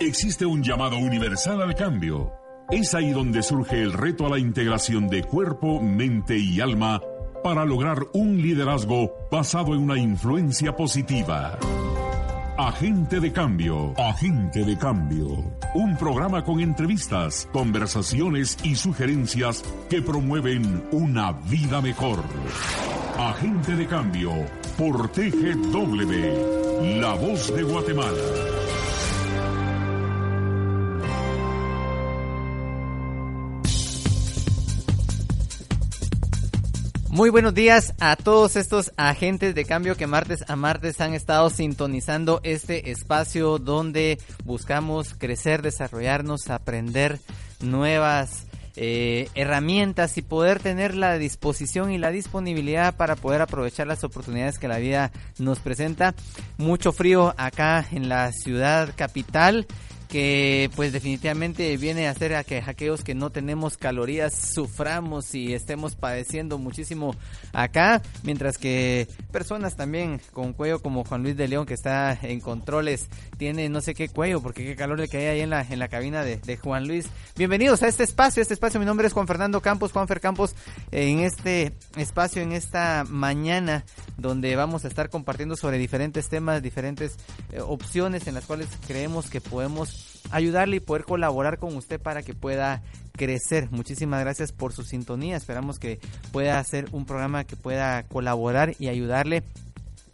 Existe un llamado universal al cambio. Es ahí donde surge el reto a la integración de cuerpo, mente y alma para lograr un liderazgo basado en una influencia positiva. Agente de Cambio, Agente de Cambio. Un programa con entrevistas, conversaciones y sugerencias que promueven una vida mejor. Agente de Cambio, por TGW, La Voz de Guatemala. Muy buenos días a todos estos agentes de cambio que martes a martes han estado sintonizando este espacio donde buscamos crecer, desarrollarnos, aprender nuevas eh, herramientas y poder tener la disposición y la disponibilidad para poder aprovechar las oportunidades que la vida nos presenta. Mucho frío acá en la ciudad capital que pues definitivamente viene a hacer a que aquellos que no tenemos calorías suframos y estemos padeciendo muchísimo acá, mientras que personas también con cuello como Juan Luis de León que está en controles tiene no sé qué cuello porque qué calor le cae ahí en la, en la cabina de, de Juan Luis. Bienvenidos a este espacio, este espacio mi nombre es Juan Fernando Campos, Juanfer Campos, en este espacio, en esta mañana donde vamos a estar compartiendo sobre diferentes temas, diferentes eh, opciones en las cuales creemos que podemos ayudarle y poder colaborar con usted para que pueda crecer. Muchísimas gracias por su sintonía. Esperamos que pueda hacer un programa que pueda colaborar y ayudarle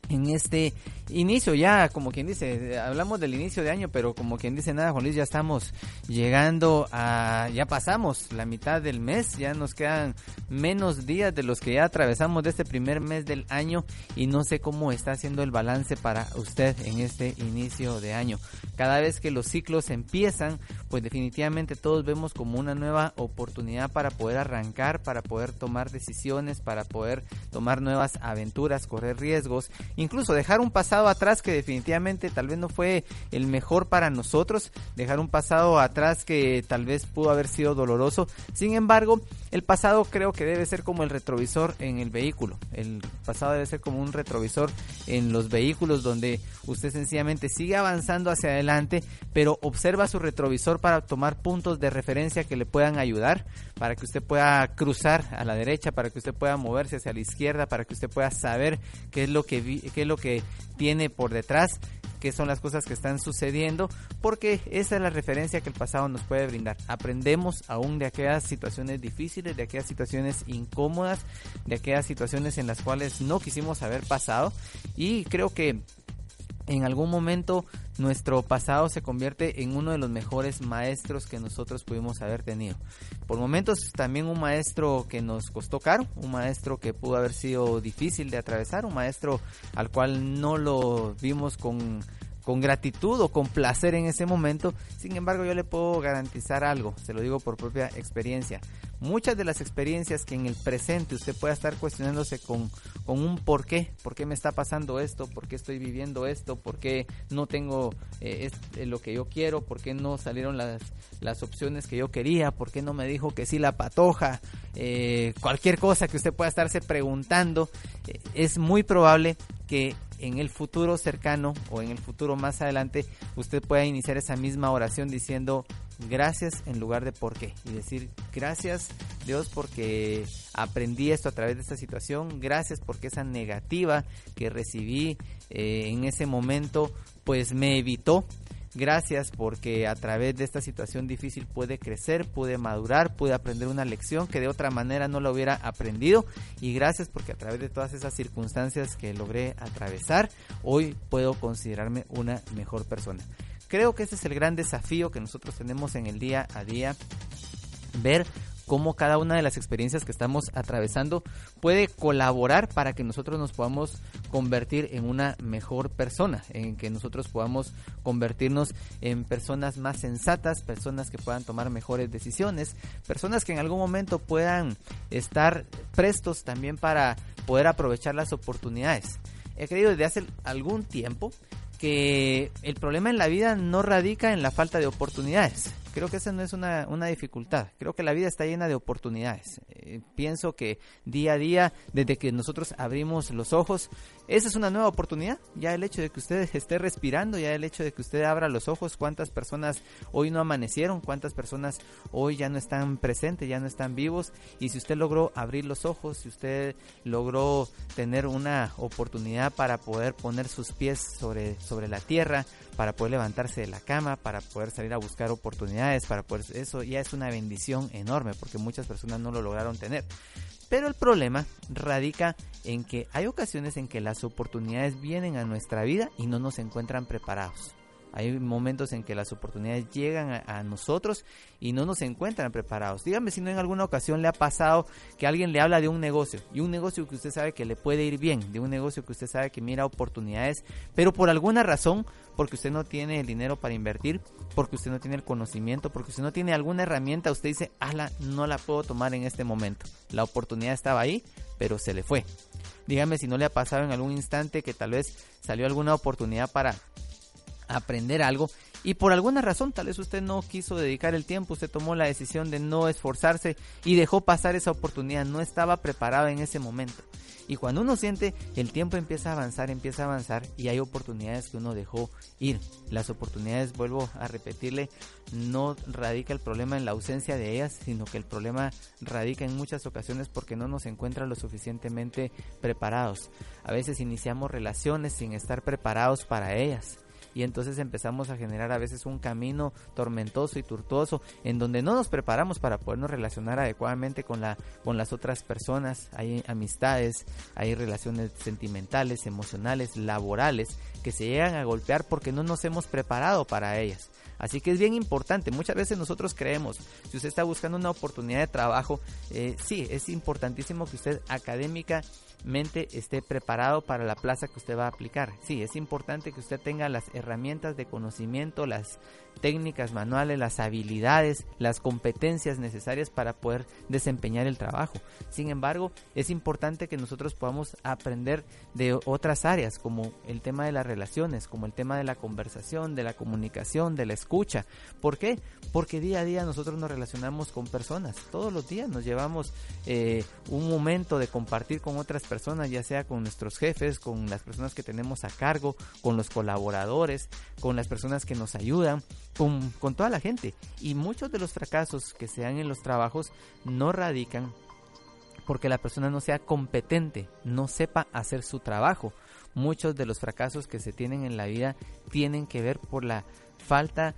en este inicio ya, como quien dice, hablamos del inicio de año, pero como quien dice nada, Juan Luis, ya estamos llegando a, ya pasamos la mitad del mes, ya nos quedan menos días de los que ya atravesamos de este primer mes del año y no sé cómo está haciendo el balance para usted en este inicio de año. Cada vez que los ciclos empiezan, pues definitivamente todos vemos como una nueva oportunidad para poder arrancar, para poder tomar decisiones, para poder tomar nuevas aventuras, correr riesgos, incluso dejar un pasado atrás que definitivamente tal vez no fue el mejor para nosotros, dejar un pasado atrás que tal vez pudo haber sido doloroso. Sin embargo, el pasado creo que debe ser como el retrovisor en el vehículo. El pasado debe ser como un retrovisor en los vehículos donde usted sencillamente sigue avanzando hacia adelante, pero observa su retrovisor para tomar puntos de referencia que le puedan ayudar, para que usted pueda cruzar a la derecha, para que usted pueda moverse hacia la izquierda, para que usted pueda saber qué es lo que, qué es lo que tiene por detrás, qué son las cosas que están sucediendo, porque esa es la referencia que el pasado nos puede brindar. Aprendemos aún de aquellas situaciones difíciles, de aquellas situaciones incómodas, de aquellas situaciones en las cuales no quisimos haber pasado y creo que en algún momento nuestro pasado se convierte en uno de los mejores maestros que nosotros pudimos haber tenido. Por momentos también un maestro que nos costó caro, un maestro que pudo haber sido difícil de atravesar, un maestro al cual no lo vimos con con gratitud o con placer en ese momento. Sin embargo, yo le puedo garantizar algo, se lo digo por propia experiencia. Muchas de las experiencias que en el presente usted pueda estar cuestionándose con, con un por qué, por qué me está pasando esto, por qué estoy viviendo esto, por qué no tengo eh, eh, lo que yo quiero, por qué no salieron las, las opciones que yo quería, por qué no me dijo que sí la patoja, eh, cualquier cosa que usted pueda estarse preguntando, es muy probable que en el futuro cercano o en el futuro más adelante usted pueda iniciar esa misma oración diciendo gracias en lugar de por qué. Y decir gracias Dios porque aprendí esto a través de esta situación, gracias porque esa negativa que recibí eh, en ese momento pues me evitó Gracias porque a través de esta situación difícil pude crecer, pude madurar, pude aprender una lección que de otra manera no la hubiera aprendido. Y gracias porque a través de todas esas circunstancias que logré atravesar, hoy puedo considerarme una mejor persona. Creo que ese es el gran desafío que nosotros tenemos en el día a día. Ver cómo cada una de las experiencias que estamos atravesando puede colaborar para que nosotros nos podamos convertir en una mejor persona, en que nosotros podamos convertirnos en personas más sensatas, personas que puedan tomar mejores decisiones, personas que en algún momento puedan estar prestos también para poder aprovechar las oportunidades. He creído desde hace algún tiempo que el problema en la vida no radica en la falta de oportunidades. Creo que esa no es una, dificultad. Creo que la vida está llena de oportunidades. Eh, pienso que día a día, desde que nosotros abrimos los ojos, esa es una nueva oportunidad. Ya el hecho de que usted esté respirando, ya el hecho de que usted abra los ojos, cuántas personas hoy no amanecieron, cuántas personas hoy ya no están presentes, ya no están vivos. Y si usted logró abrir los ojos, si usted logró tener una oportunidad para poder poner sus pies sobre, sobre la tierra, para poder levantarse de la cama, para poder salir a buscar oportunidades, para poder eso ya es una bendición enorme porque muchas personas no lo lograron tener. Pero el problema radica en que hay ocasiones en que las oportunidades vienen a nuestra vida y no nos encuentran preparados. Hay momentos en que las oportunidades llegan a, nosotros y no nos encuentran preparados. Dígame si no en alguna ocasión le ha pasado que alguien le habla de un negocio y un negocio que usted sabe que le puede ir bien, de un negocio que usted sabe que mira oportunidades, pero por alguna razón, porque usted no tiene el dinero para invertir, porque usted no tiene el conocimiento, porque usted no tiene alguna herramienta, usted dice, ala, no la puedo tomar en este momento. La oportunidad estaba ahí, pero se le fue. Dígame si no le ha pasado en algún instante que tal vez salió alguna oportunidad para aprender algo y por alguna razón tal vez usted no quiso dedicar el tiempo, usted tomó la decisión de no esforzarse y dejó pasar esa oportunidad, no estaba preparado en ese momento. Y cuando uno siente el tiempo empieza a avanzar, empieza a avanzar y hay oportunidades que uno dejó ir. Las oportunidades, vuelvo a repetirle, no radica el problema en la ausencia de ellas, sino que el problema radica en muchas ocasiones porque no nos encuentra lo suficientemente preparados. A veces iniciamos relaciones sin estar preparados para ellas y entonces empezamos a generar a veces un camino tormentoso y tortuoso en donde no nos preparamos para podernos relacionar adecuadamente con la con las otras personas, hay amistades, hay relaciones sentimentales, emocionales, laborales que se llegan a golpear porque no nos hemos preparado para ellas. Así que es bien importante, muchas veces nosotros creemos, si usted está buscando una oportunidad de trabajo, eh, sí, es importantísimo que usted académica mente esté preparado para la plaza que usted va a aplicar. Sí, es importante que usted tenga las herramientas de conocimiento, las técnicas manuales, las habilidades, las competencias necesarias para poder desempeñar el trabajo. Sin embargo, es importante que nosotros podamos aprender de otras áreas, como el tema de las relaciones, como el tema de la conversación, de la comunicación, de la escucha. ¿Por qué? Porque día a día nosotros nos relacionamos con personas. Todos los días nos llevamos eh, un momento de compartir con otras personas, ya sea con nuestros jefes, con las personas que tenemos a cargo, con los colaboradores, con las personas que nos ayudan, con, con toda la gente. Y muchos de los fracasos que se dan en los trabajos no radican porque la persona no sea competente, no sepa hacer su trabajo. Muchos de los fracasos que se tienen en la vida tienen que ver por la falta de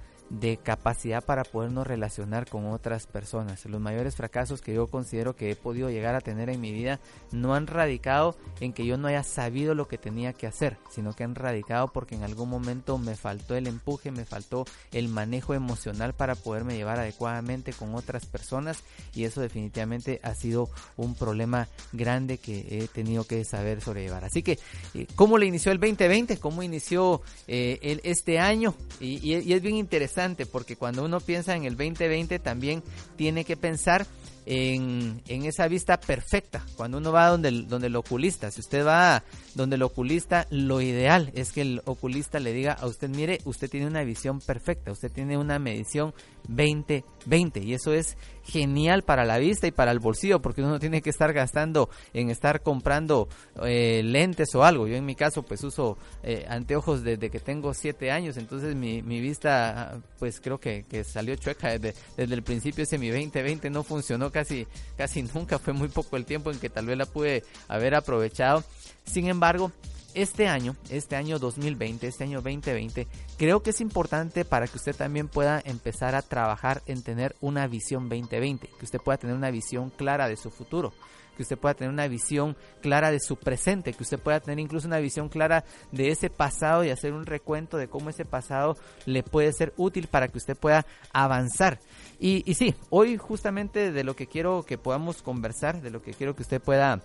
capacidad para podernos relacionar con otras personas. Los mayores fracasos que yo considero que he podido llegar a tener en mi vida no han radicado en que yo no haya sabido lo que tenía que hacer, sino que han radicado porque en algún momento me faltó el empuje, me faltó el manejo emocional para poderme llevar adecuadamente con otras personas y eso definitivamente ha sido un problema grande que he tenido que saber sobrellevar. Así que, eh, ¿cómo le inició el 2020? ¿Cómo inició eh, el, este año? y es bien interesante porque cuando uno piensa en el 2020 también tiene que pensar en, en, esa vista perfecta. Cuando uno va donde donde el oculista, si usted va donde el oculista, lo ideal es que el oculista le diga a usted, mire, usted tiene una visión perfecta, usted tiene una medición 2020 y eso es genial para la vista y para el bolsillo porque uno tiene que estar gastando en estar comprando eh, lentes o algo. Yo en mi caso pues uso eh, anteojos desde que tengo 7 años, entonces mi, mi vista pues creo que, que salió chueca desde, desde el principio ese mi 2020 no funcionó casi, casi nunca, fue muy poco el tiempo en que tal vez la pude haber aprovechado. Sin embargo, este año, este año 2020, este año 2020, creo que es importante para que usted también pueda empezar a trabajar en tener una visión 2020, que usted pueda tener una visión clara de su futuro, que usted pueda tener una visión clara de su presente, que usted pueda tener incluso una visión clara de ese pasado y hacer un recuento de cómo ese pasado le puede ser útil para que usted pueda avanzar. Y, sí, hoy justamente de lo que quiero que podamos conversar, de lo que quiero que usted pueda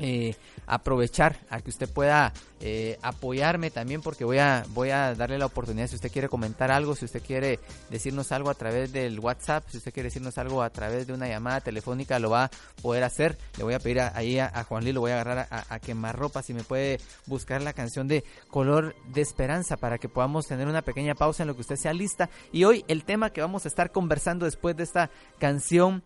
eh, aprovechar a que usted pueda eh, apoyarme también porque voy a voy a darle la oportunidad. Si usted quiere comentar algo si usted quiere decirnos algo a través del WhatsApp si usted quiere decirnos algo a través de una llamada telefónica lo va a poder hacer. Le voy a pedir ahí a, Juan Luis lo voy a agarrar a, a, quemar ropa si me puede buscar la canción de color de esperanza para que podamos tener una pequeña pausa en lo que usted sea lista. Y hoy el tema que vamos a estar conversando después de esta canción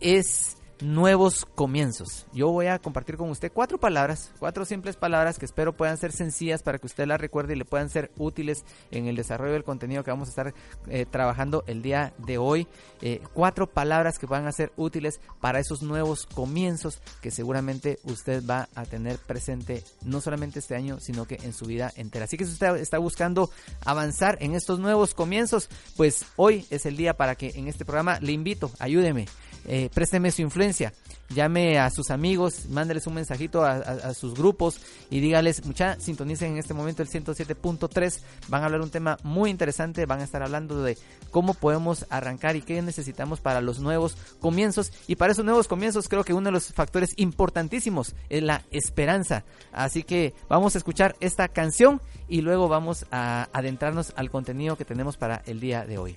es nuevos comienzos. Yo voy a compartir con usted cuatro palabras, cuatro simples palabras que espero puedan ser sencillas para que usted las recuerde y le puedan ser útiles en el desarrollo del contenido que vamos a estar eh, trabajando el día de hoy. Eh, cuatro palabras que van a ser útiles para esos nuevos comienzos que seguramente usted va a tener presente no solamente este año, sino que en su vida entera. Así que si usted está buscando avanzar en estos nuevos comienzos, pues hoy es el día para que en este programa le invito, ayúdeme eh, présteme su influencia, llame a sus amigos, mándeles un mensajito a, sus grupos y dígales, mucha, sintonicen en este momento el 107.3, van a hablar un tema muy interesante, van a estar hablando de cómo podemos arrancar y qué necesitamos para los nuevos comienzos y para esos nuevos comienzos creo que uno de los factores importantísimos es la esperanza, así que vamos a escuchar esta canción y luego vamos a adentrarnos al contenido que tenemos para el día de hoy.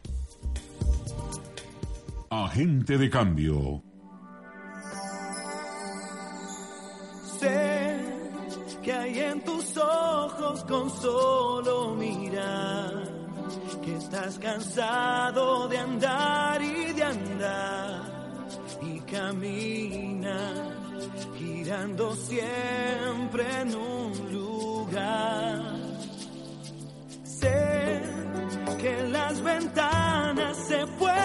Agente de cambio. Sé que hay en tus ojos con solo mirar que estás cansado de andar y de andar y camina girando siempre en un lugar. Sé que las ventanas se pueden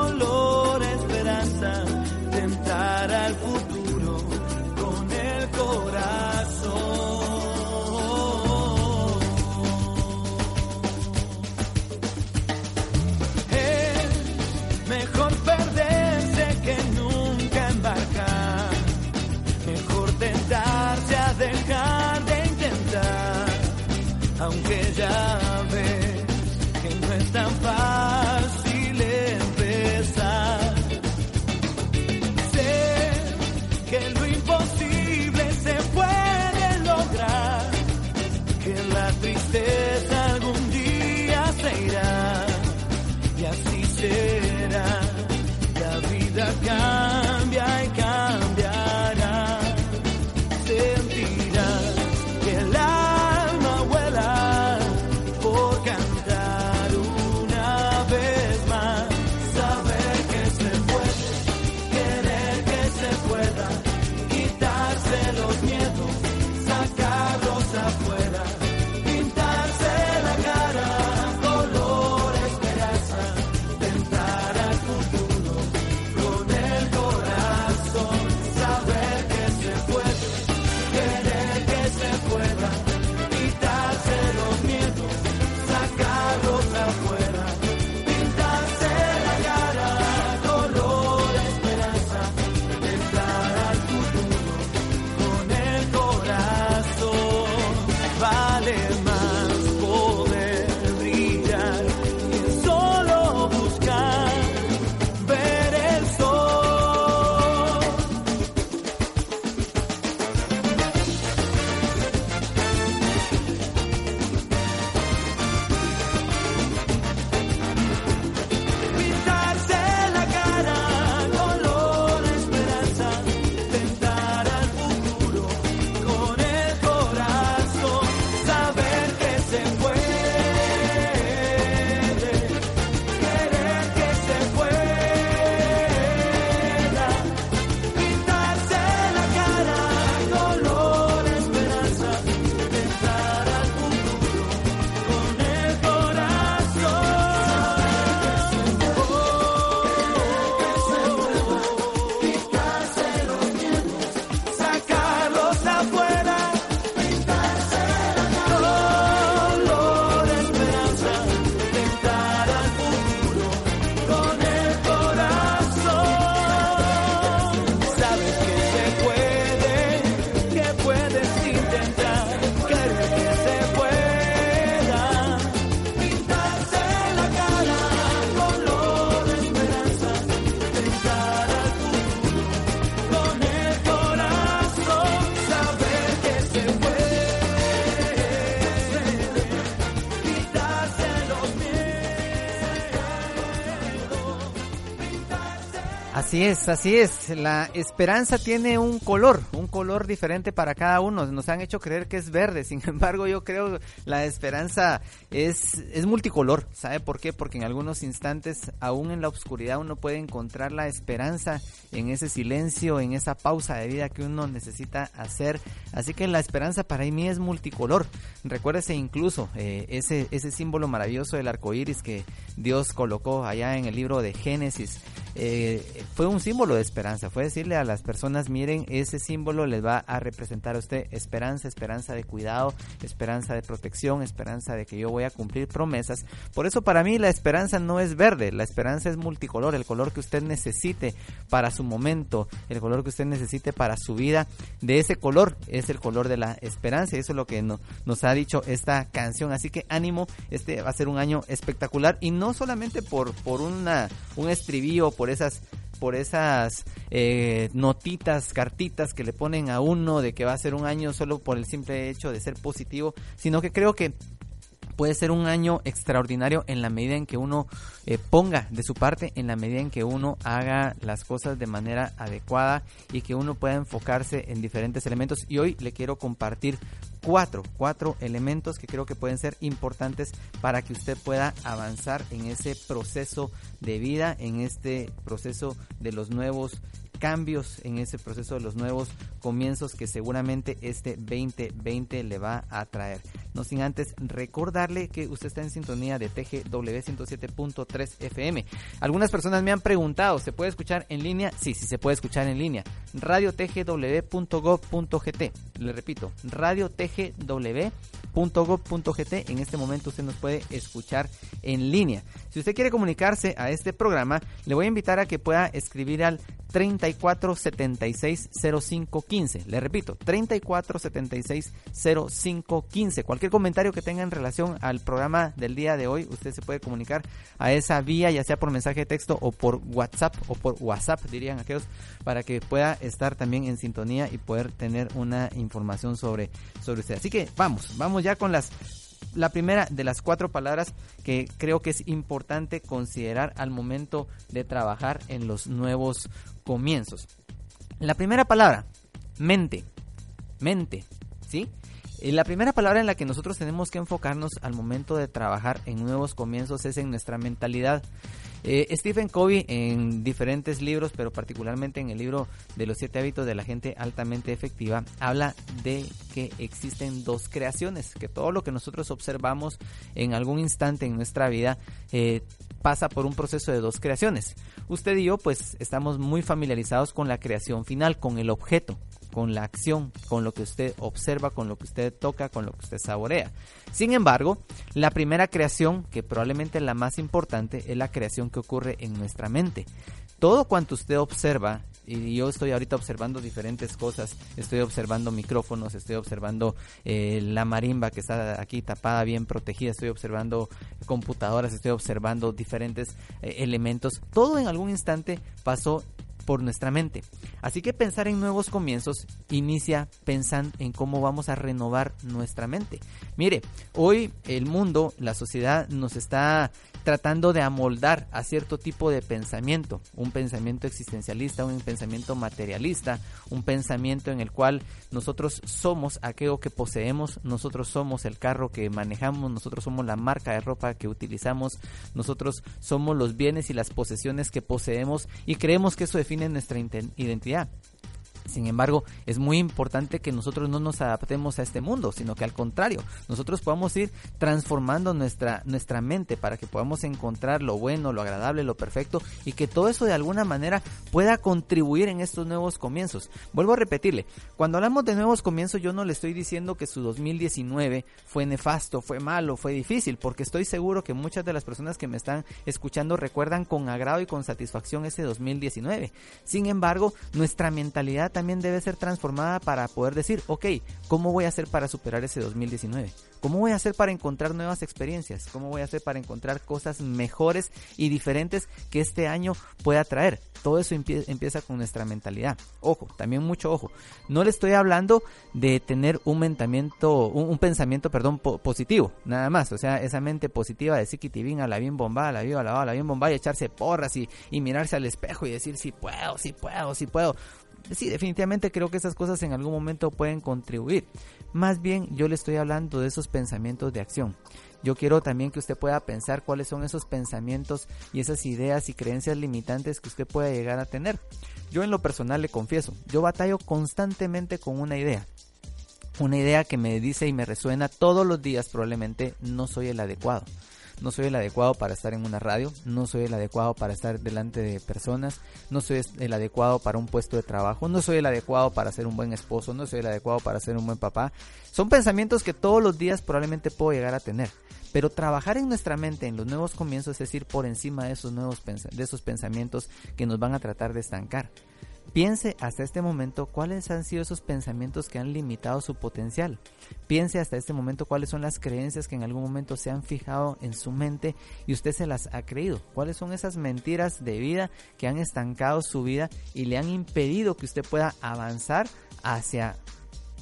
Así es, así es. La esperanza tiene un color, un color diferente para cada uno. Nos han hecho creer que es verde, sin embargo yo creo la esperanza es, es multicolor. ¿Sabe por qué? Porque en algunos instantes, aún en la oscuridad, uno puede encontrar la esperanza en ese silencio, en esa pausa de vida que uno necesita hacer. Así que la esperanza para mí es multicolor. Recuérdese incluso eh, ese, ese símbolo maravilloso del arco iris que Dios colocó allá en el libro de Génesis. Eh, fue un símbolo de esperanza, fue decirle a las personas, miren, ese símbolo les va a representar a usted esperanza, esperanza de cuidado, esperanza de protección, esperanza de que yo voy a cumplir promesas. Por eso para mí la esperanza no es verde, la esperanza es multicolor, el color que usted necesite para su momento, el color que usted necesite para su vida, de ese color es el color de la esperanza y eso es lo que nos ha dicho esta canción. Así que ánimo, este va a ser un año espectacular y no solamente por, por una, un estribillo, por esas por esas eh, notitas, cartitas que le ponen a uno de que va a ser un año solo por el simple hecho de ser positivo, sino que creo que puede ser un año extraordinario en la medida en que uno eh, ponga de su parte, en la medida en que uno haga las cosas de manera adecuada y que uno pueda enfocarse en diferentes elementos. Y hoy le quiero compartir cuatro, cuatro elementos que creo que pueden ser importantes para que usted pueda avanzar en ese proceso de vida, en este proceso de los nuevos cambios en ese proceso de los nuevos comienzos que seguramente este 2020 le va a traer. No sin antes recordarle que usted está en sintonía de TGW 107.3 FM. Algunas personas me han preguntado, ¿se puede escuchar en línea? Sí, sí se puede escuchar en línea. Radio tgw.gov.gt. Le repito, radio tgw.gov.gt. En este momento usted nos puede escuchar en línea. Si usted quiere comunicarse a este programa, le voy a invitar a que pueda escribir al 34760515. Le repito, 34760515. Cualquier comentario que tenga en relación al programa del día de hoy, usted se puede comunicar a esa vía, ya sea por mensaje de texto o por WhatsApp o por WhatsApp, dirían aquellos, para que pueda estar también en sintonía y poder tener una información sobre, sobre usted. Así que vamos, vamos ya con las la primera de las cuatro palabras que creo que es importante considerar al momento de trabajar en los nuevos comienzos. La primera palabra, mente. Mente, ¿sí? La primera palabra en la que nosotros tenemos que enfocarnos al momento de trabajar en nuevos comienzos es en nuestra mentalidad. Eh, Stephen Covey en diferentes libros, pero particularmente en el libro de los siete hábitos de la gente altamente efectiva, habla de que existen dos creaciones, que todo lo que nosotros observamos en algún instante en nuestra vida eh, pasa por un proceso de dos creaciones. Usted y yo pues estamos muy familiarizados con la creación final, con el objeto, con la acción, con lo que usted observa, con lo que usted toca, con lo que usted saborea. Sin embargo, la primera creación, que probablemente es la más importante, es la creación que ocurre en nuestra mente. Todo cuanto usted observa, y yo estoy ahorita observando diferentes cosas, estoy observando micrófonos, estoy observando eh, la marimba que está aquí tapada, bien protegida, estoy observando computadoras, estoy observando diferentes eh, elementos, todo en algún instante pasó por nuestra mente. Así que pensar en nuevos comienzos inicia pensando en cómo vamos a renovar nuestra mente. Mire, hoy el mundo, la sociedad nos está tratando de amoldar a cierto tipo de pensamiento, un pensamiento existencialista, un pensamiento materialista, un pensamiento en el cual nosotros somos aquello que poseemos, nosotros somos el carro que manejamos, nosotros somos la marca de ropa que utilizamos, nosotros somos los bienes y las posesiones que poseemos y creemos que eso define nuestra identidad. Sin embargo, es muy importante que nosotros no nos adaptemos a este mundo, sino que al contrario, nosotros podamos ir transformando nuestra, nuestra mente para que podamos encontrar lo bueno, lo agradable, lo perfecto y que todo eso de alguna manera pueda contribuir en estos nuevos comienzos. Vuelvo a repetirle, cuando hablamos de nuevos comienzos yo no le estoy diciendo que su 2019 fue nefasto, fue malo, fue difícil, porque estoy seguro que muchas de las personas que me están escuchando recuerdan con agrado y con satisfacción ese 2019. Sin embargo, nuestra mentalidad también también debe ser transformada para poder decir, ok, ¿cómo voy a hacer para superar ese 2019? ¿Cómo voy a hacer para encontrar nuevas experiencias? ¿Cómo voy a hacer para encontrar cosas mejores y diferentes que este año pueda traer? Todo eso empieza con nuestra mentalidad. Ojo, también mucho ojo. No le estoy hablando de tener un pensamiento, un, pensamiento, perdón, positivo, nada más. O sea, esa mente positiva de psiquitibín a la bien bombada, la viva, la, la bien bombada y echarse porras y, y mirarse al espejo y decir, sí puedo, sí puedo, sí puedo sí, definitivamente creo que esas cosas en algún momento pueden contribuir. Más bien yo le estoy hablando de esos pensamientos de acción. Yo quiero también que usted pueda pensar cuáles son esos pensamientos y esas ideas y creencias limitantes que usted pueda llegar a tener. Yo en lo personal le confieso, yo batallo constantemente con una idea. Una idea que me dice y me resuena todos los días probablemente no soy el adecuado no soy el adecuado para estar en una radio, no soy el adecuado para estar delante de personas, no soy el adecuado para un puesto de trabajo, no soy el adecuado para ser un buen esposo, no soy el adecuado para ser un buen papá. Son pensamientos que todos los días probablemente puedo llegar a tener. Pero trabajar en nuestra mente en los nuevos comienzos es ir por encima de esos nuevos de esos pensamientos que nos van a tratar de estancar. Piense hasta este momento cuáles han sido esos pensamientos que han limitado su potencial. Piense hasta este momento cuáles son las creencias que en algún momento se han fijado en su mente y usted se las ha creído. Cuáles son esas mentiras de vida que han estancado su vida y le han impedido que usted pueda avanzar hacia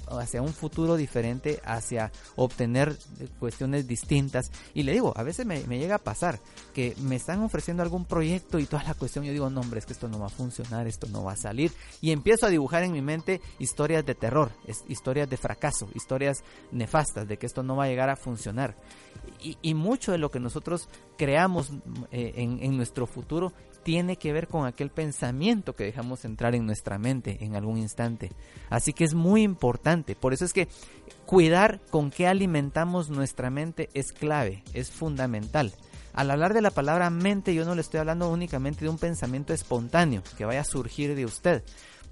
hacia un futuro diferente, hacia obtener cuestiones distintas. Y le digo, a veces me, llega a pasar que me están ofreciendo algún proyecto y toda la cuestión, yo digo, no hombre, es que esto no va a funcionar, esto no va a salir. Y empiezo a dibujar en mi mente historias de terror, historias de fracaso, historias nefastas, de que esto no va a llegar a funcionar. Y, mucho de lo que nosotros creamos eh, en nuestro futuro tiene que ver con aquel pensamiento que dejamos entrar en nuestra mente en algún instante. Así que es muy importante. Por eso es que cuidar con qué alimentamos nuestra mente es clave, es fundamental. Al hablar de la palabra mente yo no le estoy hablando únicamente de un pensamiento espontáneo que vaya a surgir de usted,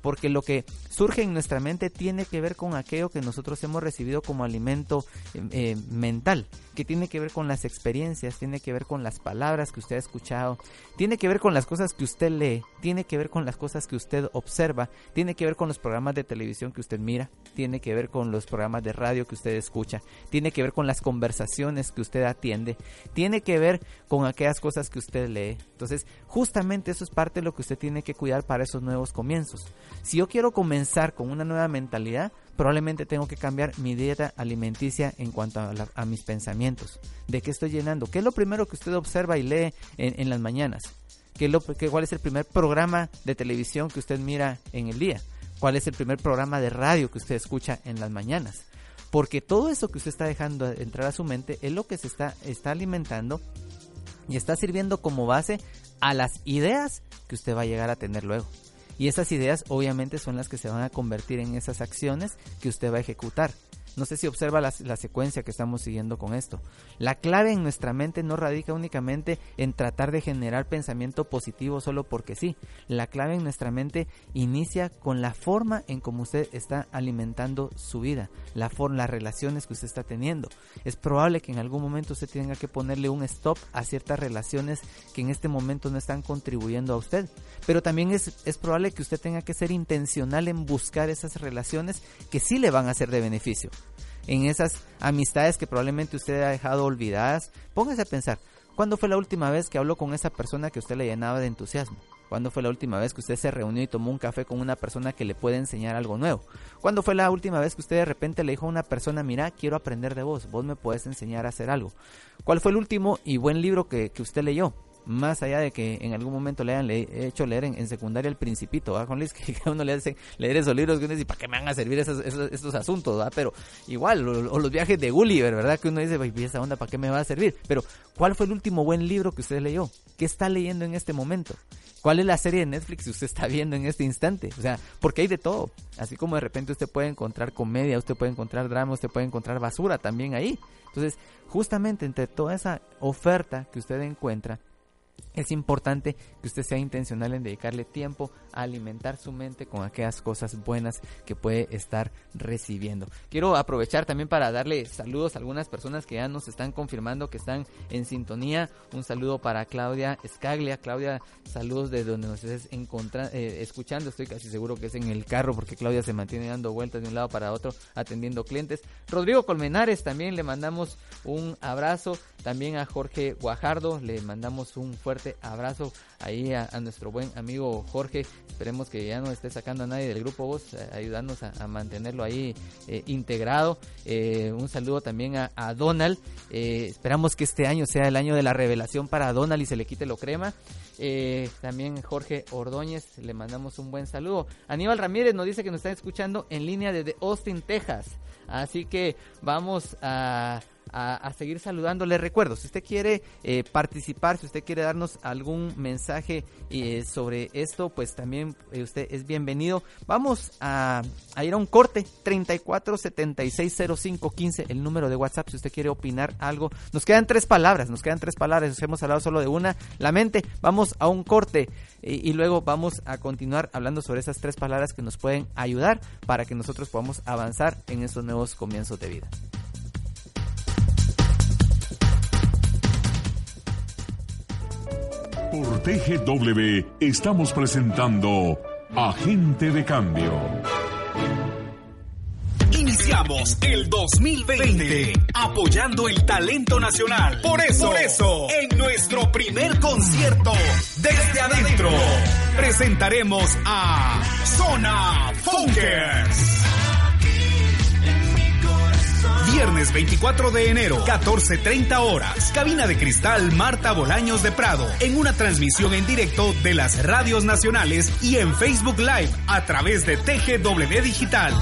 porque lo que surge en nuestra mente tiene que ver con aquello que nosotros hemos recibido como alimento eh, eh, mental, que tiene que ver con las experiencias, tiene que ver con las palabras que usted ha escuchado, tiene que ver con las cosas que usted lee, tiene que ver con las cosas que usted observa, tiene que ver con los programas de televisión que usted mira, tiene que ver con los programas de radio que usted escucha, tiene que ver con las conversaciones que usted atiende, tiene que ver con aquellas cosas que usted lee. Entonces, justamente eso es parte de lo que usted tiene que cuidar para esos nuevos comienzos. Si yo quiero comenzar con una nueva mentalidad, probablemente tengo que cambiar mi dieta alimenticia en cuanto a, mis pensamientos. ¿De qué estoy llenando? ¿Qué es lo primero que usted observa y lee en, las mañanas? ¿Qué lo, ¿Cuál es el primer programa de televisión que usted mira en el día? ¿Cuál es el primer programa de radio que usted escucha en las mañanas? Porque todo eso que usted está dejando entrar a su mente es lo que se está, está alimentando y está sirviendo como base a las ideas que usted va a llegar a tener luego. Y esas ideas obviamente son las que se van a convertir en esas acciones que usted va a ejecutar. No sé si observa la, secuencia que estamos siguiendo con esto. La clave en nuestra mente no radica únicamente en tratar de generar pensamiento positivo solo porque sí. La clave en nuestra mente inicia con la forma en cómo usted está alimentando su vida, la forma, las relaciones que usted está teniendo. Es probable que en algún momento usted tenga que ponerle un stop a ciertas relaciones que en este momento no están contribuyendo a usted. Pero también es, es probable que usted tenga que ser intencional en buscar esas relaciones que sí le van a ser de beneficio en esas amistades que probablemente usted ha dejado olvidadas, póngase a pensar, ¿cuándo fue la última vez que habló con esa persona que usted le llenaba de entusiasmo? ¿Cuándo fue la última vez que usted se reunió y tomó un café con una persona que le puede enseñar algo nuevo? ¿Cuándo fue la última vez que usted de repente le dijo a una persona, mira, quiero aprender de vos, vos me puedes enseñar a hacer algo? ¿Cuál fue el último y buen libro que, que usted leyó? Más allá de que en algún momento le hayan hecho leer en, secundaria el Principito, ¿va? Con que uno le hace leer esos libros que uno ¿para qué me van a servir esos, estos asuntos? ¿va? Pero igual, o, los viajes de Gulliver, ¿verdad? Que uno dice, ¿y esa onda para qué me va a servir? Pero, ¿cuál fue el último buen libro que usted leyó? ¿Qué está leyendo en este momento? ¿Cuál es la serie de Netflix que usted está viendo en este instante? O sea, porque hay de todo. Así como de repente usted puede encontrar comedia, usted puede encontrar drama, usted puede encontrar basura también ahí. Entonces, justamente entre toda esa oferta que usted encuentra, es importante que usted sea intencional en dedicarle tiempo a alimentar su mente con aquellas cosas buenas que puede estar recibiendo. Quiero aprovechar también para darle saludos a algunas personas que ya nos están confirmando que están en sintonía. Un saludo para Claudia Escaglia. Claudia, saludos de donde nos estés eh, escuchando. Estoy casi seguro que es en el carro porque Claudia se mantiene dando vueltas de un lado para otro atendiendo clientes. Rodrigo Colmenares también le mandamos un abrazo. También a Jorge Guajardo le mandamos un abrazo ahí a, nuestro buen amigo Jorge. Esperemos que ya no esté sacando a nadie del grupo vos, eh, ayudándonos a, mantenerlo ahí eh, integrado. Eh, un saludo también a, Donald. esperamos que este año sea el año de la revelación para Donald y se le quite lo crema. también Jorge Ordóñez, le mandamos un buen saludo. Aníbal Ramírez nos dice que nos está escuchando en línea desde Austin, Texas. Así que vamos a a, seguir saludando. Les recuerdo, si usted quiere eh, participar, si usted quiere darnos algún mensaje eh, sobre esto, pues también eh, usted es bienvenido. Vamos a, ir a un corte, 34760515, el número de WhatsApp, si usted quiere opinar algo. Nos quedan tres palabras, nos quedan tres palabras, hemos hablado solo de una, la mente. Vamos a un corte y luego vamos a continuar hablando sobre esas tres palabras que nos pueden ayudar para que nosotros podamos avanzar en esos nuevos comienzos de vida. Por TGW estamos presentando Agente de Cambio. Iniciamos el 2020 apoyando el talento nacional. Por eso, por eso, en nuestro primer concierto desde adentro presentaremos a Zona Funkers Viernes 24 de enero, 14.30 horas. Cabina de cristal Marta Bolaños de Prado. En una transmisión en directo de las radios nacionales y en Facebook Live a través de TGW Digital.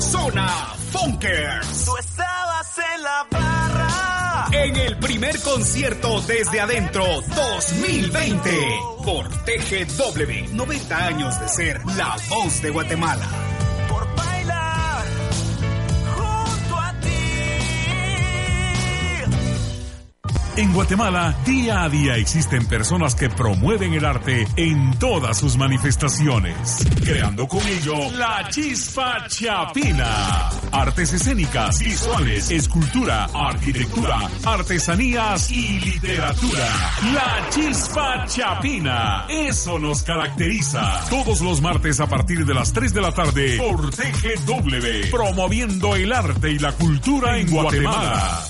Zona Funkers. Tú estabas en la barra. En el primer concierto desde adentro 2020 por TGW. 90 años de ser la voz de Guatemala. En Guatemala, día a día existen personas que promueven el arte en todas sus manifestaciones, creando con ello la chispa chapina. Artes escénicas, visuales, escultura, arquitectura, artesanías y literatura. La chispa chapina. Eso nos caracteriza. Todos los martes a partir de las 3 de la tarde por TGW, promoviendo el arte y la cultura en Guatemala.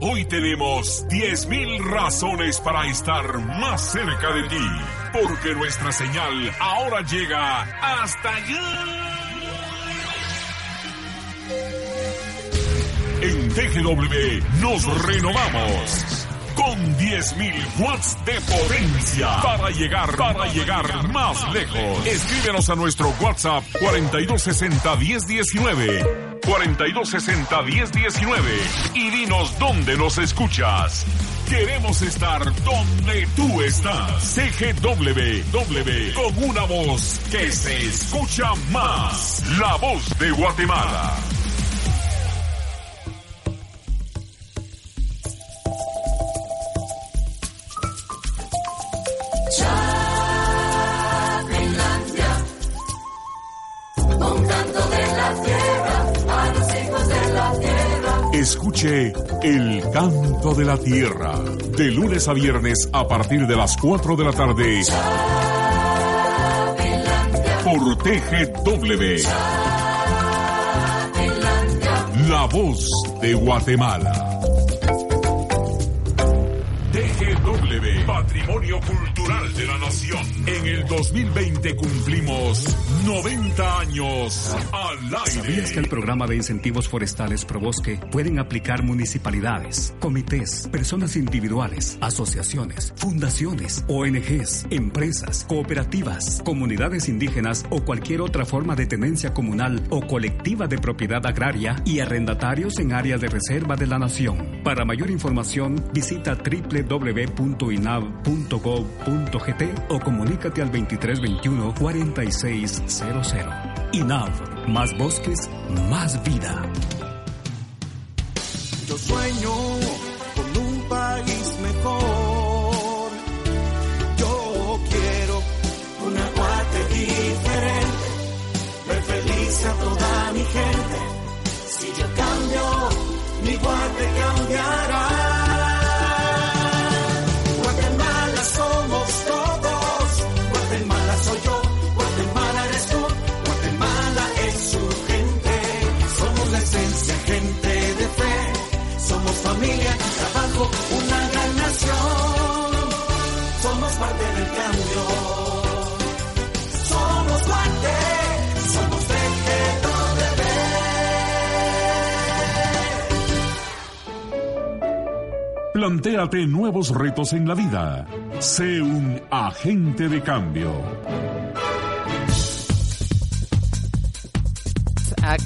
Hoy tenemos 10.000 razones para estar más cerca de ti, porque nuestra señal ahora llega hasta allá. En TGW nos renovamos con 10.000 watts de potencia para llegar, para llegar más lejos. Escríbenos a nuestro WhatsApp 4260 1019 4260-1019 y dinos dónde nos escuchas. Queremos estar donde tú estás. CGWW con una voz que se escucha más. La voz de Guatemala. Escuche El Canto de la Tierra, de lunes a viernes a partir de las 4 de la tarde. Por TGW. La voz de Guatemala. TGW, Patrimonio Cultural de la Nación. En el 2020 cumplimos 90 años al aire. ¿Sabías que el programa de incentivos forestales Probosque pueden aplicar municipalidades, comités, personas individuales, asociaciones, fundaciones, ONGs, empresas, cooperativas, comunidades indígenas o cualquier otra forma de tenencia comunal o colectiva de propiedad agraria y arrendatarios en área de reserva de la nación? Para mayor información, visita www.inav.gov.gt o comunícate al 2321 4600. INAV, más bosques, más vida. Yo sueño Plantéate nuevos retos en la vida. Sé un agente de cambio.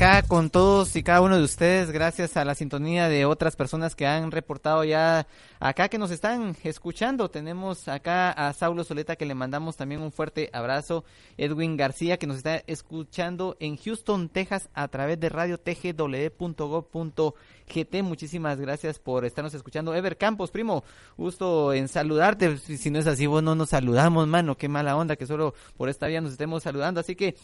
Acá con todos y cada uno de ustedes, gracias a la sintonía de otras personas que han reportado ya acá que nos están escuchando. Tenemos acá a Saulo Soleta que le mandamos también un fuerte abrazo. Edwin García que nos está escuchando en Houston, Texas a través de radio tgw.gov.gt. Muchísimas gracias por estarnos escuchando. Ever Campos, primo, gusto en saludarte. Si no es así, vos no nos saludamos, mano. Qué mala onda que solo por esta vía nos estemos saludando. Así que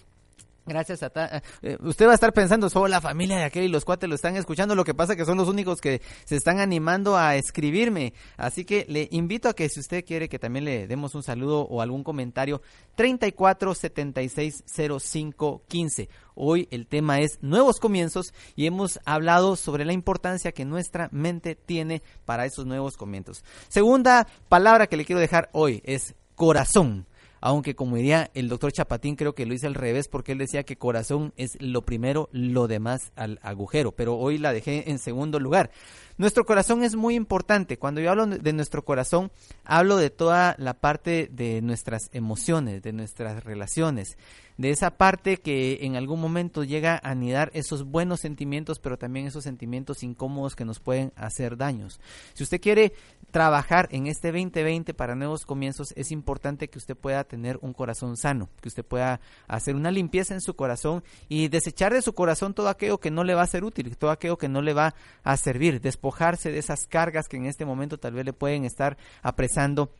Gracias a ta eh, usted va a estar pensando, solo la familia de aquel y los cuates lo están escuchando, lo que pasa que son los únicos que se están animando a escribirme. Así que le invito a que si usted quiere que también le demos un saludo o algún comentario, 34 76 05 15. Hoy el tema es nuevos comienzos y hemos hablado sobre la importancia que nuestra mente tiene para esos nuevos comienzos. Segunda palabra que le quiero dejar hoy es corazón aunque como diría el doctor Chapatín, creo que lo hice al revés porque él decía que corazón es lo primero, lo demás al agujero, pero hoy la dejé en segundo lugar. Nuestro corazón es muy importante. Cuando yo hablo de nuestro corazón, hablo de toda la parte de nuestras emociones, de nuestras relaciones, de esa parte que en algún momento llega a anidar esos buenos sentimientos, pero también esos sentimientos incómodos que nos pueden hacer daños. Si usted quiere trabajar en este 2020 para nuevos comienzos, es importante que usted pueda tener un corazón sano, que usted pueda hacer una limpieza en su corazón y desechar de su corazón todo aquello que no le va a ser útil, todo aquello que no le va a servir, despojarse de esas cargas que en este momento tal vez le pueden estar apresando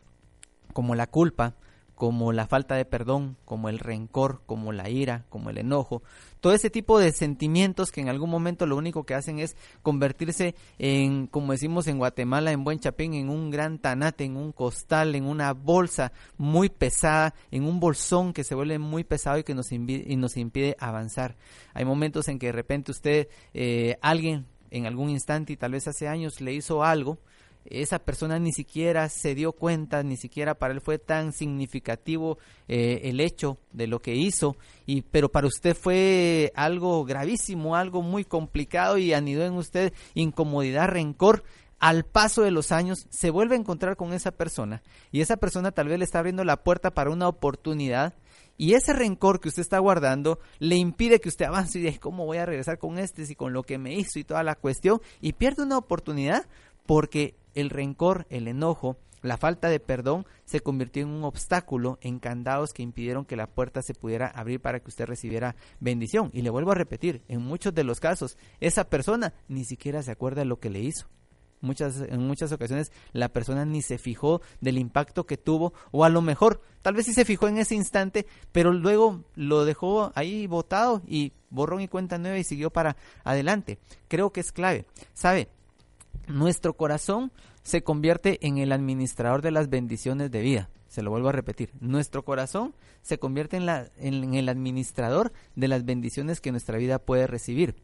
como la culpa, como la falta de perdón, como el rencor, como la ira, como el enojo, todo ese tipo de sentimientos que en algún momento lo único que hacen es convertirse en, como decimos en Guatemala, en buen chapín, en un gran tanate, en un costal, en una bolsa muy pesada, en un bolsón que se vuelve muy pesado y que nos, impide avanzar. Hay momentos en que de repente usted, eh, alguien en algún instante y tal vez hace años le hizo algo, esa persona ni siquiera se dio cuenta, ni siquiera para él fue tan significativo eh, el hecho de lo que hizo, y, pero para usted fue algo gravísimo, algo muy complicado y anidó en usted incomodidad, rencor. Al paso de los años se vuelve a encontrar con esa persona y esa persona tal vez le está abriendo la puerta para una oportunidad y ese rencor que usted está guardando le impide que usted avance y dice, ¿cómo voy a regresar con este si con lo que me hizo y toda la cuestión? Y pierde una oportunidad porque el rencor, el enojo, la falta de perdón se convirtió en un obstáculo, en candados que impidieron que la puerta se pudiera abrir para que usted recibiera bendición. Y le vuelvo a repetir, en muchos de los casos, esa persona ni siquiera se acuerda de lo que le hizo. Muchas, en muchas ocasiones la persona ni se fijó del impacto que tuvo o a lo mejor tal vez sí se fijó en ese instante pero luego lo dejó ahí botado y borrón y cuenta nueva y siguió para adelante creo que es clave sabe nuestro corazón se convierte en el administrador de las bendiciones de vida. Se lo vuelvo a repetir. Nuestro corazón se convierte en, la, en, el administrador de las bendiciones que nuestra vida puede recibir.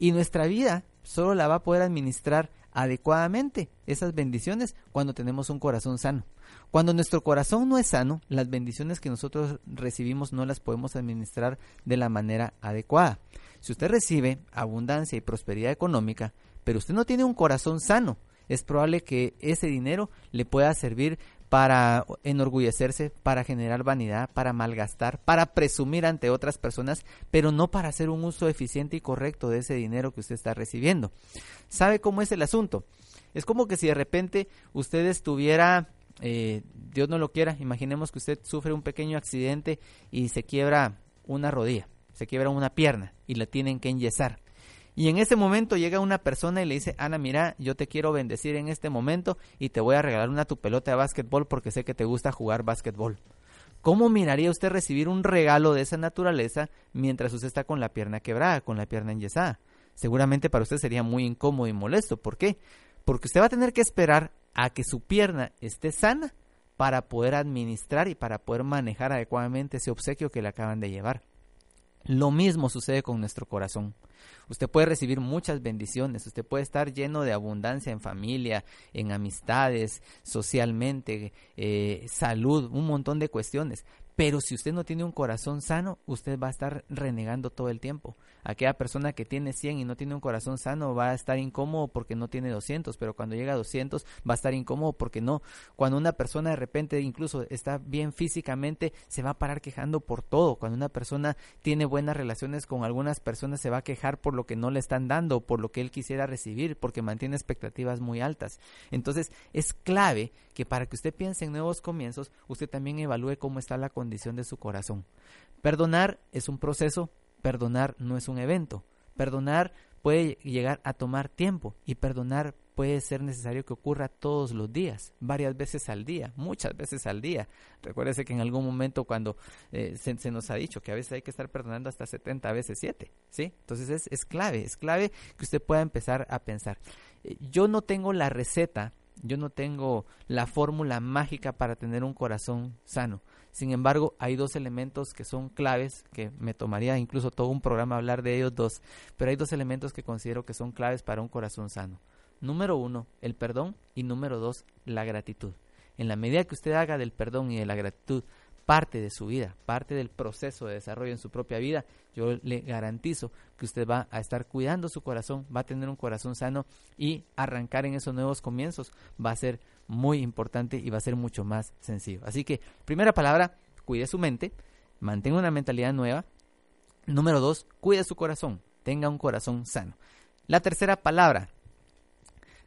Y nuestra vida solo la va a poder administrar adecuadamente esas bendiciones cuando tenemos un corazón sano. Cuando nuestro corazón no es sano, las bendiciones que nosotros recibimos no las podemos administrar de la manera adecuada. Si usted recibe abundancia y prosperidad económica, pero usted no tiene un corazón sano, es probable que ese dinero le pueda servir para enorgullecerse, para generar vanidad, para malgastar, para presumir ante otras personas, pero no para hacer un uso eficiente y correcto de ese dinero que usted está recibiendo. ¿Sabe cómo es el asunto? Es como que si de repente usted estuviera, eh, Dios no lo quiera, imaginemos que usted sufre un pequeño accidente y se quiebra una rodilla, se quiebra una pierna y la tienen que enyesar. Y en ese momento llega una persona y le dice, Ana, mira, yo te quiero bendecir en este momento y te voy a regalar una tu pelota de básquetbol porque sé que te gusta jugar básquetbol. ¿Cómo miraría usted recibir un regalo de esa naturaleza mientras usted está con la pierna quebrada, con la pierna enyesada? Seguramente para usted sería muy incómodo y molesto. ¿Por qué? Porque usted va a tener que esperar a que su pierna esté sana para poder administrar y para poder manejar adecuadamente ese obsequio que le acaban de llevar. Lo mismo sucede con nuestro corazón. Usted puede recibir muchas bendiciones, usted puede estar lleno de abundancia en familia, en amistades, socialmente, eh, salud, un montón de cuestiones. Pero si usted no tiene un corazón sano, usted va a estar renegando todo el tiempo. Aquella persona que tiene 100 y no tiene un corazón sano va a estar incómodo porque no tiene 200, pero cuando llega a 200 va a estar incómodo porque no. Cuando una persona de repente incluso está bien físicamente, se va a parar quejando por todo. Cuando una persona tiene buenas relaciones con algunas personas, se va a quejar por lo que no le están dando, por lo que él quisiera recibir, porque mantiene expectativas muy altas. Entonces, es clave que para que usted piense en nuevos comienzos, usted también evalúe cómo está la condición de su corazón. Perdonar es un proceso, perdonar no es un evento. Perdonar puede llegar a tomar tiempo y perdonar puede ser necesario que ocurra todos los días, varias veces al día, muchas veces al día. Recuérdese que en algún momento cuando eh, se, nos ha dicho que a veces hay que estar perdonando hasta 70 veces 7, ¿sí? Entonces es, es clave, es clave que usted pueda empezar a pensar. Eh, yo no tengo la receta yo no tengo la fórmula mágica para tener un corazón sano. Sin embargo, hay dos elementos que son claves, que me tomaría incluso todo un programa hablar de ellos dos, pero hay dos elementos que considero que son claves para un corazón sano. Número uno, el perdón y número dos, la gratitud. En la medida que usted haga del perdón y de la gratitud parte de su vida, parte del proceso de desarrollo en su propia vida, yo le garantizo que usted va a estar cuidando su corazón, va a tener un corazón sano y arrancar en esos nuevos comienzos va a ser muy importante y va a ser mucho más sencillo. Así que, primera palabra, cuide su mente, mantenga una mentalidad nueva. Número dos, cuide su corazón, tenga un corazón sano. La tercera palabra,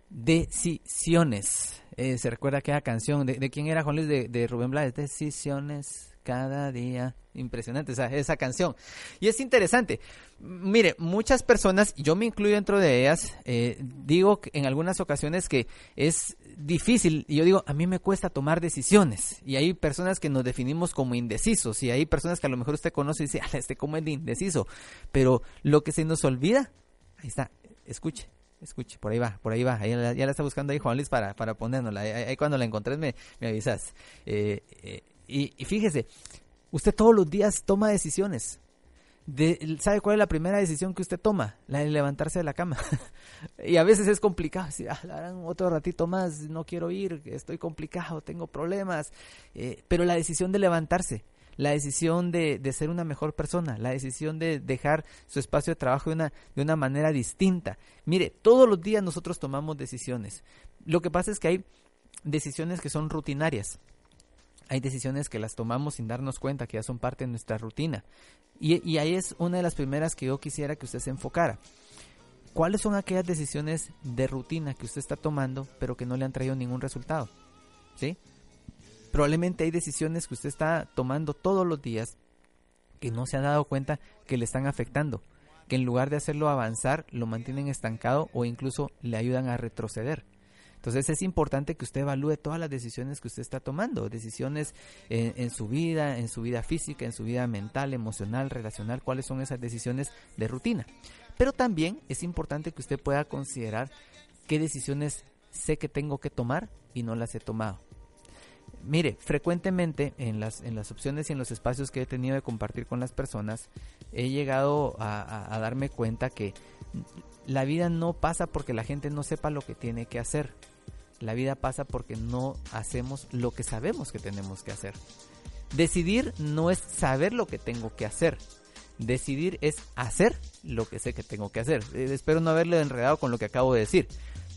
decisiones. Eh, se recuerda aquella canción de, quién era Juan Luis de, de Rubén Blades, decisiones cada día. Impresionante esa, esa canción. Y es interesante. Mire, muchas personas, yo me incluyo dentro de ellas, eh, digo en algunas ocasiones que es difícil, y yo digo, a mí me cuesta tomar decisiones. Y hay personas que nos definimos como indecisos, y hay personas que a lo mejor usted conoce y dice, este cómo es de indeciso. Pero lo que se nos olvida, ahí está, escuche, escuche, por ahí va, por ahí va, ya la está buscando ahí Juan Luis para, para ponérnosla, ahí, cuando la encontres me, me avisas. Eh, eh, y, fíjese, usted todos los días toma decisiones. De, ¿Sabe cuál es la primera decisión que usted toma? La de levantarse de la cama. y a veces es complicado. Si, ah, otro ratito más, no quiero ir, estoy complicado, tengo problemas. Eh, pero la decisión de levantarse, la decisión de, de, ser una mejor persona, la decisión de dejar su espacio de trabajo de una, de una manera distinta. Mire, todos los días nosotros tomamos decisiones. Lo que pasa es que hay decisiones que son rutinarias. Hay decisiones que las tomamos sin darnos cuenta, que ya son parte de nuestra rutina. Y, ahí es una de las primeras que yo quisiera que usted se enfocara. ¿Cuáles son aquellas decisiones de rutina que usted está tomando, pero que no le han traído ningún resultado? ¿Sí? Probablemente hay decisiones que usted está tomando todos los días que no se ha dado cuenta que le están afectando, que en lugar de hacerlo avanzar, lo mantienen estancado o incluso le ayudan a retroceder. Entonces es importante que usted evalúe todas las decisiones que usted está tomando, decisiones en, su vida, en su vida física, en su vida mental, emocional, relacional, cuáles son esas decisiones de rutina. Pero también es importante que usted pueda considerar qué decisiones sé que tengo que tomar y no las he tomado mire, frecuentemente en las, en las opciones y en los espacios que he tenido de compartir con las personas, he llegado a, darme cuenta que la vida no pasa porque la gente no sepa lo que tiene que hacer. La vida pasa porque no hacemos lo que sabemos que tenemos que hacer. Decidir no es saber lo que tengo que hacer. Decidir es hacer lo que sé que tengo que hacer. Eh, espero no haberle enredado con lo que acabo de decir.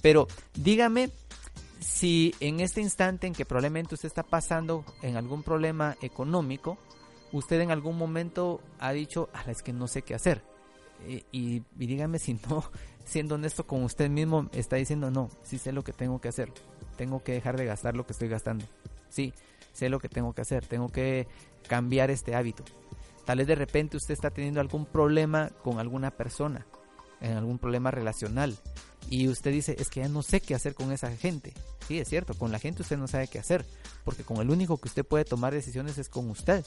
Pero dígame si en este instante en que probablemente usted está pasando en algún problema económico, usted en algún momento ha dicho, ah, es que no sé qué hacer. Y, dígame si no, siendo honesto con usted mismo, está diciendo, no, sí sé lo que tengo que hacer. Tengo que dejar de gastar lo que estoy gastando. Sí, sé lo que tengo que hacer. Tengo que cambiar este hábito. Tal vez de repente usted está teniendo algún problema con alguna persona en algún problema relacional y usted dice, es que ya no sé qué hacer con esa gente. Sí, es cierto, con la gente usted no sabe qué hacer, porque con el único que usted puede tomar decisiones es con usted.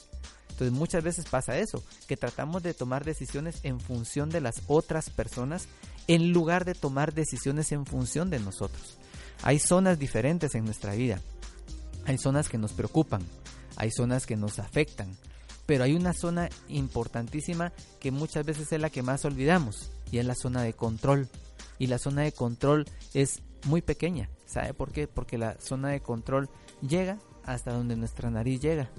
Entonces muchas veces pasa eso, que tratamos de tomar decisiones en función de las otras personas en lugar de tomar decisiones en función de nosotros. Hay zonas diferentes en nuestra vida. Hay zonas que nos preocupan, hay zonas que nos afectan, pero hay una zona importantísima que muchas veces es la que más olvidamos y es la zona de control. Y la zona de control es muy pequeña. ¿Sabe por qué? Porque la zona de control llega hasta donde nuestra nariz llega.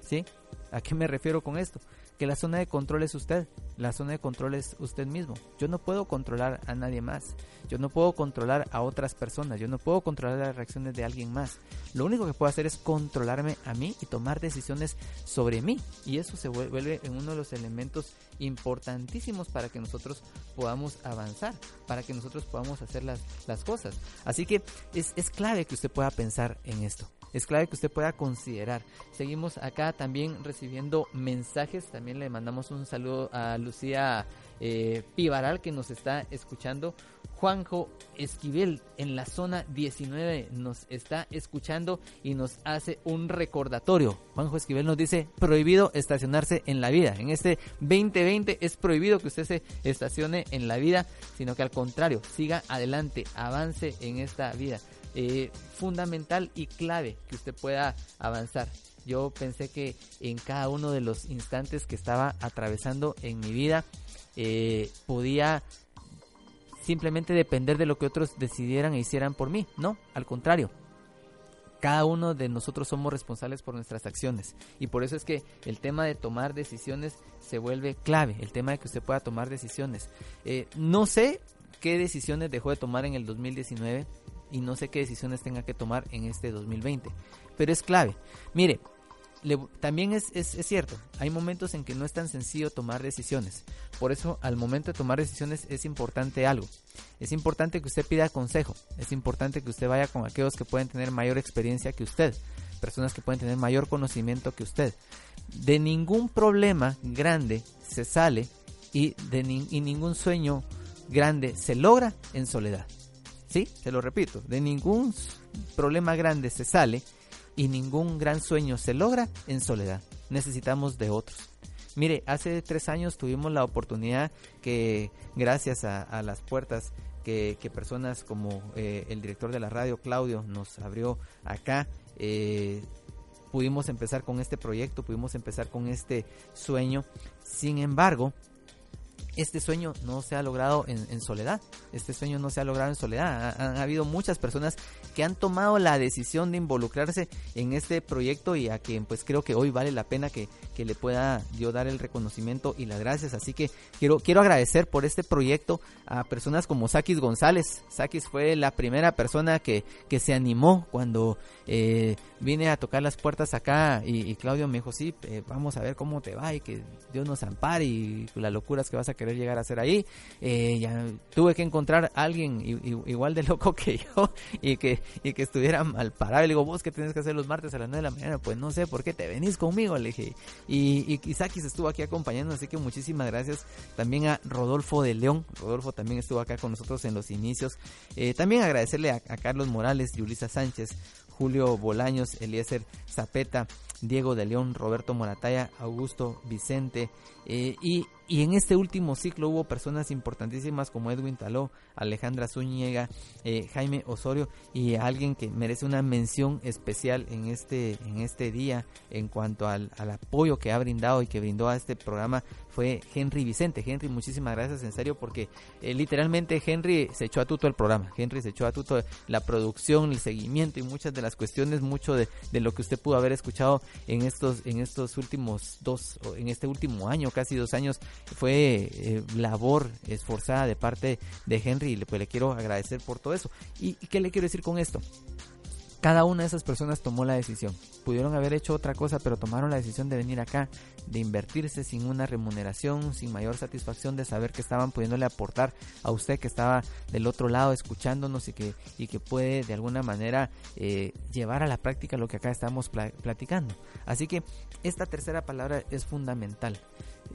¿Sí? ¿A qué me refiero con esto? Que la zona de control es usted, la zona de control es usted mismo. Yo no puedo controlar a nadie más, yo no puedo controlar a otras personas, yo no puedo controlar las reacciones de alguien más. Lo único que puedo hacer es controlarme a mí y tomar decisiones sobre mí. Y eso se vuelve en uno de los elementos importantísimos para que nosotros podamos avanzar, para que nosotros podamos hacer las, las cosas. Así que es, es clave que usted pueda pensar en esto es clave que usted pueda considerar. Seguimos acá también recibiendo mensajes. También le mandamos un saludo a Lucía eh, Pivaral que nos está escuchando. Juanjo Esquivel en la zona 19 nos está escuchando y nos hace un recordatorio. Juanjo Esquivel nos dice prohibido estacionarse en la vida. En este 2020 es prohibido que usted se estacione en la vida, sino que al contrario, siga adelante, avance en esta vida. Eh, fundamental y clave que usted pueda avanzar. Yo pensé que en cada uno de los instantes que estaba atravesando en mi vida eh, podía simplemente depender de lo que otros decidieran e hicieran por mí. No, al contrario. Cada uno de nosotros somos responsables por nuestras acciones. Y por eso es que el tema de tomar decisiones se vuelve clave. El tema de que usted pueda tomar decisiones. Eh, no sé qué decisiones dejó de tomar en el 2019 y no sé qué decisiones tenga que tomar en este 2020. Pero es clave. Mire, también es, cierto, hay momentos en que no es tan sencillo tomar decisiones. Por eso al momento de tomar decisiones es importante algo. Es importante que usted pida consejo. Es importante que usted vaya con aquellos que pueden tener mayor experiencia que usted. Personas que pueden tener mayor conocimiento que usted. De ningún problema grande se sale y, de y ningún sueño grande se logra en soledad. Sí, te lo repito, de ningún problema grande se sale y ningún gran sueño se logra en soledad. Necesitamos de otros. Mire, hace tres años tuvimos la oportunidad que gracias a, las puertas que, personas como eh, el director de la radio, Claudio, nos abrió acá, eh, pudimos empezar con este proyecto, pudimos empezar con este sueño. Sin embargo, este sueño no se ha logrado en, soledad. Este sueño no se ha logrado en soledad. Han, habido muchas personas que han tomado la decisión de involucrarse en este proyecto y a quien pues creo que hoy vale la pena que, que le pueda yo dar el reconocimiento y las gracias. Así que quiero, quiero agradecer por este proyecto a personas como Sakis González. Sakis fue la primera persona que, que se animó cuando eh, vine a tocar las puertas acá y, Claudio me dijo, sí, eh, vamos a ver cómo te va y que Dios nos ampare y las locuras que vas a querer llegar a hacer ahí. Eh, ya tuve que encontrar a alguien igual de loco que yo y que, y que estuviera mal parado. Le digo, vos qué tienes que hacer los martes a las 9 de la mañana. Pues no sé por qué te venís conmigo, le dije. Y, y estuvo aquí acompañando, así que muchísimas gracias también a Rodolfo de León. Rodolfo también estuvo acá con nosotros en los inicios. Eh, también agradecerle a, Carlos Morales y Ulisa Sánchez Julio Bolaños, Eliezer Zapeta, Diego de León, Roberto Morataya, Augusto Vicente eh, y, y, en este último ciclo hubo personas importantísimas como Edwin Taló, Alejandra Zúñiga, eh, Jaime Osorio y alguien que merece una mención especial en este, en este día en cuanto al, al apoyo que ha brindado y que brindó a este programa fue Henry Vicente. Henry, muchísimas gracias en serio porque eh, literalmente Henry se echó a tuto el programa. Henry se echó a tuto la producción, el seguimiento y muchas de las cuestiones, mucho de, de lo que usted pudo haber escuchado en estos, en estos últimos dos, en este último año, casi dos años, fue eh, labor esforzada de parte de Henry y le, pues, le quiero agradecer por todo eso. ¿Y, qué le quiero decir con esto? Cada una de esas personas tomó la decisión. Pudieron haber hecho otra cosa, pero tomaron la decisión de venir acá, de invertirse sin una remuneración, sin mayor satisfacción de saber que estaban pudiéndole aportar a usted que estaba del otro lado escuchándonos y que, y que puede de alguna manera eh, llevar a la práctica lo que acá estamos platicando. Así que esta tercera palabra es fundamental.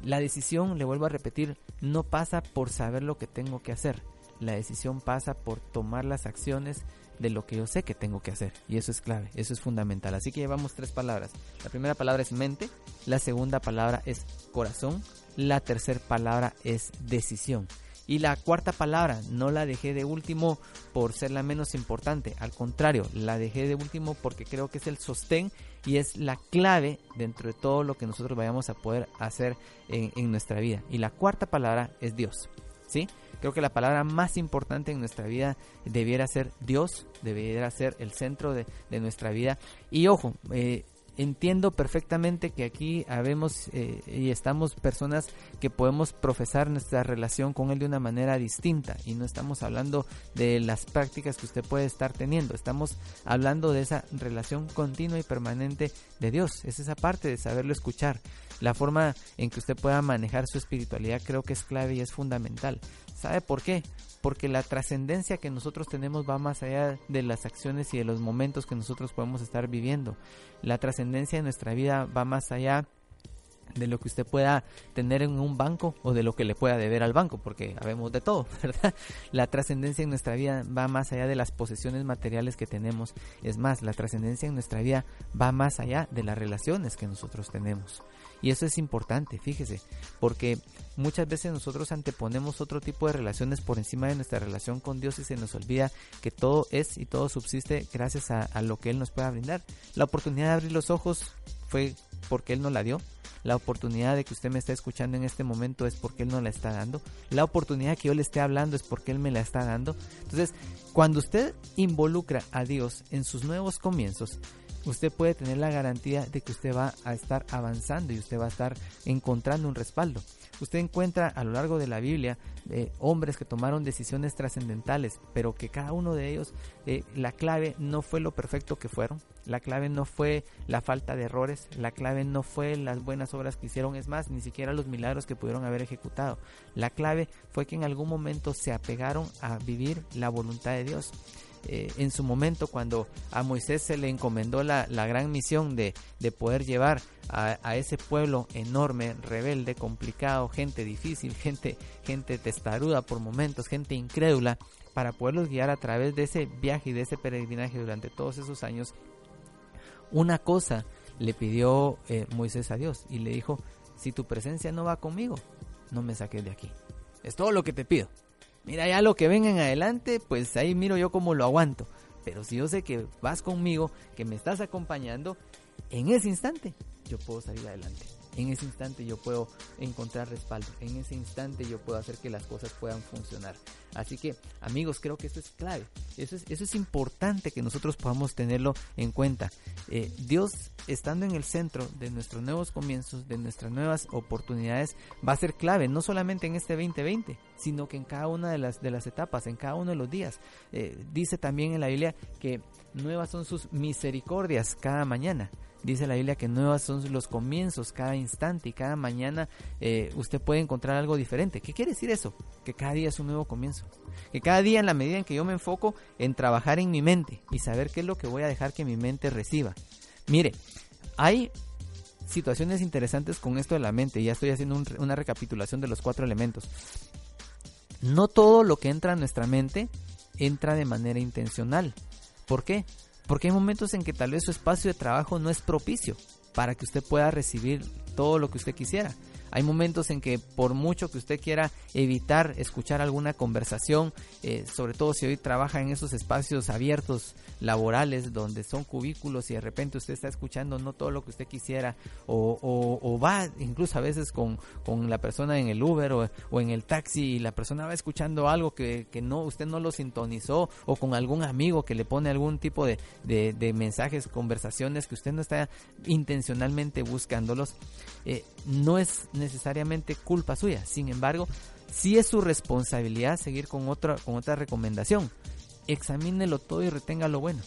La decisión, le vuelvo a repetir, no pasa por saber lo que tengo que hacer. La decisión pasa por tomar las acciones de lo que yo sé que tengo que hacer. Y eso es clave, eso es fundamental. Así que llevamos tres palabras. La primera palabra es mente, la segunda palabra es corazón, la tercera palabra es decisión. Y la cuarta palabra no la dejé de último por ser la menos importante, al contrario, la dejé de último porque creo que es el sostén y es la clave dentro de todo lo que nosotros vayamos a poder hacer en, nuestra vida. Y la cuarta palabra es Dios. ¿Sí? Creo que la palabra más importante en nuestra vida debiera ser Dios, debiera ser el centro de, nuestra vida. Y ojo, eh, entiendo perfectamente que aquí habemos eh, y estamos personas que podemos profesar nuestra relación con Él de una manera distinta y no estamos hablando de las prácticas que usted puede estar teniendo, estamos hablando de esa relación continua y permanente de Dios, es esa parte de saberlo escuchar. La forma en que usted pueda manejar su espiritualidad creo que es clave y es fundamental. ¿Sabe por qué? Porque la trascendencia que nosotros tenemos va más allá de las acciones y de los momentos que nosotros podemos estar viviendo. La trascendencia de nuestra vida va más allá de lo que usted pueda tener en un banco o de lo que le pueda deber al banco, porque sabemos de todo, ¿verdad? La trascendencia en nuestra vida va más allá de las posesiones materiales que tenemos. Es más, la trascendencia en nuestra vida va más allá de las relaciones que nosotros tenemos. Y eso es importante, fíjese, porque muchas veces nosotros anteponemos otro tipo de relaciones por encima de nuestra relación con Dios y se nos olvida que todo es y todo subsiste gracias a, lo que Él nos pueda brindar. La oportunidad de abrir los ojos fue porque Él nos la dio. La oportunidad de que usted me esté escuchando en este momento es porque Él nos la está dando. La oportunidad que yo le esté hablando es porque Él me la está dando. Entonces, cuando usted involucra a Dios en sus nuevos comienzos, usted puede tener la garantía de que usted va a estar avanzando y usted va a estar encontrando un respaldo. Usted encuentra a lo largo de la Biblia eh, hombres que tomaron decisiones trascendentales, pero que cada uno de ellos, eh, la clave no fue lo perfecto que fueron, la clave no fue la falta de errores, la clave no fue las buenas obras que hicieron, es más, ni siquiera los milagros que pudieron haber ejecutado. La clave fue que en algún momento se apegaron a vivir la voluntad de Dios. Eh, en su momento cuando a Moisés se le encomendó la, gran misión de, poder llevar a, ese pueblo enorme, rebelde, complicado, gente difícil, gente, gente testaruda por momentos, gente incrédula, para poderlos guiar a través de ese viaje y de ese peregrinaje durante todos esos años, una cosa le pidió eh, Moisés a Dios y le dijo, si tu presencia no va conmigo, no me saques de aquí. Es todo lo que te pido. Mira, ya lo que venga en adelante, pues ahí miro yo cómo lo aguanto. Pero si yo sé que vas conmigo, que me estás acompañando, en ese instante yo puedo salir adelante. En ese instante yo puedo encontrar respaldo. En ese instante yo puedo hacer que las cosas puedan funcionar. Así que amigos, creo que eso es clave. Eso es, eso es importante que nosotros podamos tenerlo en cuenta. Eh, Dios estando en el centro de nuestros nuevos comienzos, de nuestras nuevas oportunidades, va a ser clave, no solamente en este 2020, sino que en cada una de las, de las etapas, en cada uno de los días. Eh, dice también en la Biblia que nuevas son sus misericordias cada mañana. Dice la Biblia que nuevas son los comienzos cada instante y cada mañana eh, usted puede encontrar algo diferente. ¿Qué quiere decir eso? Que cada día es un nuevo comienzo. Que cada día en la medida en que yo me enfoco en trabajar en mi mente y saber qué es lo que voy a dejar que mi mente reciba. Mire, hay situaciones interesantes con esto de la mente. Ya estoy haciendo una recapitulación de los cuatro elementos. No todo lo que entra a nuestra mente entra de manera intencional. ¿Por qué? Porque hay momentos en que tal vez su espacio de trabajo no es propicio para que usted pueda recibir todo lo que usted quisiera. Hay momentos en que por mucho que usted quiera evitar escuchar alguna conversación, eh, sobre todo si hoy trabaja en esos espacios abiertos laborales donde son cubículos y de repente usted está escuchando no todo lo que usted quisiera o, va incluso a veces con, la persona en el Uber o, en el taxi y la persona va escuchando algo que, no usted no lo sintonizó o con algún amigo que le pone algún tipo de, de, mensajes, conversaciones que usted no está intencionalmente buscándolos, eh, no es necesariamente culpa suya. Sin embargo, sí es su responsabilidad seguir con otra, con otra recomendación. Examínelo todo y retenga lo bueno.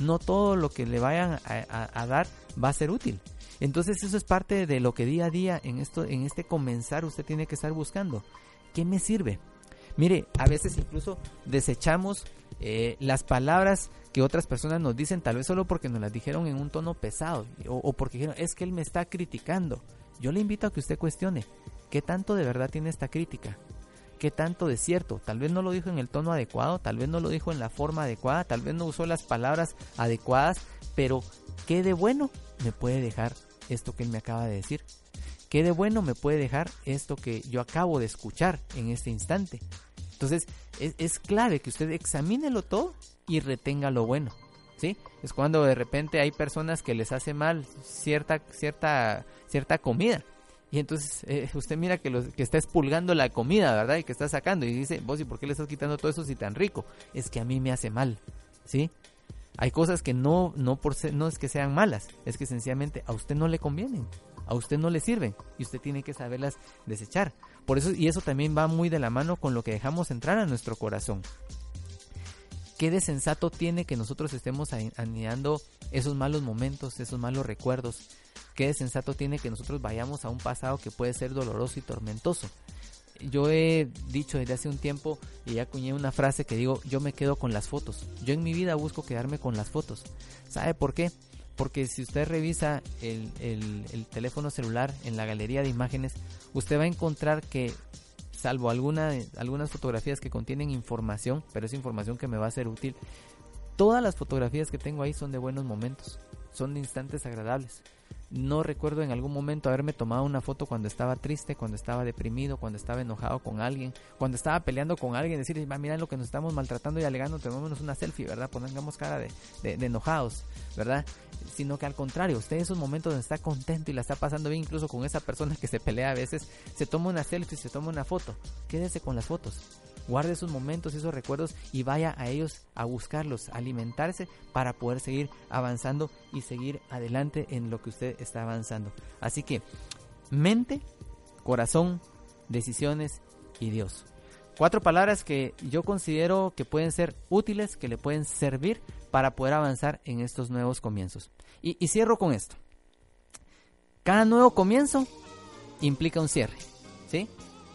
no todo lo que le vayan a, dar va a ser útil. Entonces eso es parte de lo que día a día en esto, en este comenzar usted tiene que estar buscando. ¿Qué me sirve? Mire, a veces incluso desechamos eh, las palabras que otras personas nos dicen, tal vez solo porque nos las dijeron en un tono pesado o, o porque dijeron, es que él me está criticando. Yo le invito a que usted cuestione, ¿qué tanto de verdad tiene esta crítica? ¿Qué tanto de cierto? Tal vez no lo dijo en el tono adecuado, tal vez no lo dijo en la forma adecuada, tal vez no usó las palabras adecuadas, pero ¿qué de bueno me puede dejar esto que él me acaba de decir? ¿Qué de bueno me puede dejar esto que yo acabo de escuchar en este instante? Entonces, es, clave que usted examínelo todo y retenga lo bueno. ¿Sí? Es cuando de repente hay personas que les hace mal cierta, cierta, cierta comida. Y entonces eh, usted mira que, que está expulgando la comida, ¿verdad? Y que está sacando. Y dice, vos, ¿y por qué le estás quitando todo eso si tan rico? Es que a mí me hace mal. ¿Sí? Hay cosas que no, no, por no es que sean malas, es que sencillamente a usted no le convienen, a usted no le sirven y usted tiene que saberlas desechar. Por eso, y eso también va muy de la mano con lo que dejamos entrar a nuestro corazón. ¿Qué de sensato tiene que nosotros estemos anidando esos malos momentos, esos malos recuerdos? ¿Qué de sensato tiene que nosotros vayamos a un pasado que puede ser doloroso y tormentoso? yo he dicho desde hace un tiempo y ya acuñé una frase que digo, yo me quedo con las fotos. Yo en mi vida busco quedarme con las fotos. ¿Sabe por qué? Porque si usted revisa el, el, teléfono celular en la galería de imágenes, usted va a encontrar que, salvo alguna, algunas fotografías que contienen información, pero es información que me va a ser útil, todas las fotografías que tengo ahí son de buenos momentos, son de instantes agradables. No recuerdo en algún momento haberme tomado una foto cuando estaba triste, cuando estaba deprimido, cuando estaba enojado con alguien, cuando estaba peleando con alguien, decir, mira lo que nos estamos maltratando y alegando, tomémonos una selfie, ¿verdad? Pongamos cara de, de, enojados, ¿verdad? Sino que al contrario, usted en esos momentos donde está contento y la está pasando bien, incluso con esa persona que se pelea a veces, se toma una selfie, se toma una foto. Quédese con las fotos guarde esos momentos, esos recuerdos y vaya a ellos a buscarlos, alimentarse para poder seguir avanzando y seguir adelante en lo que usted está avanzando. Así que mente, corazón, decisiones y Dios. Cuatro palabras que yo considero que pueden ser útiles, que le pueden servir para poder avanzar en estos nuevos comienzos. Y, y cierro con esto. Cada nuevo comienzo implica un cierre. ¿Sí?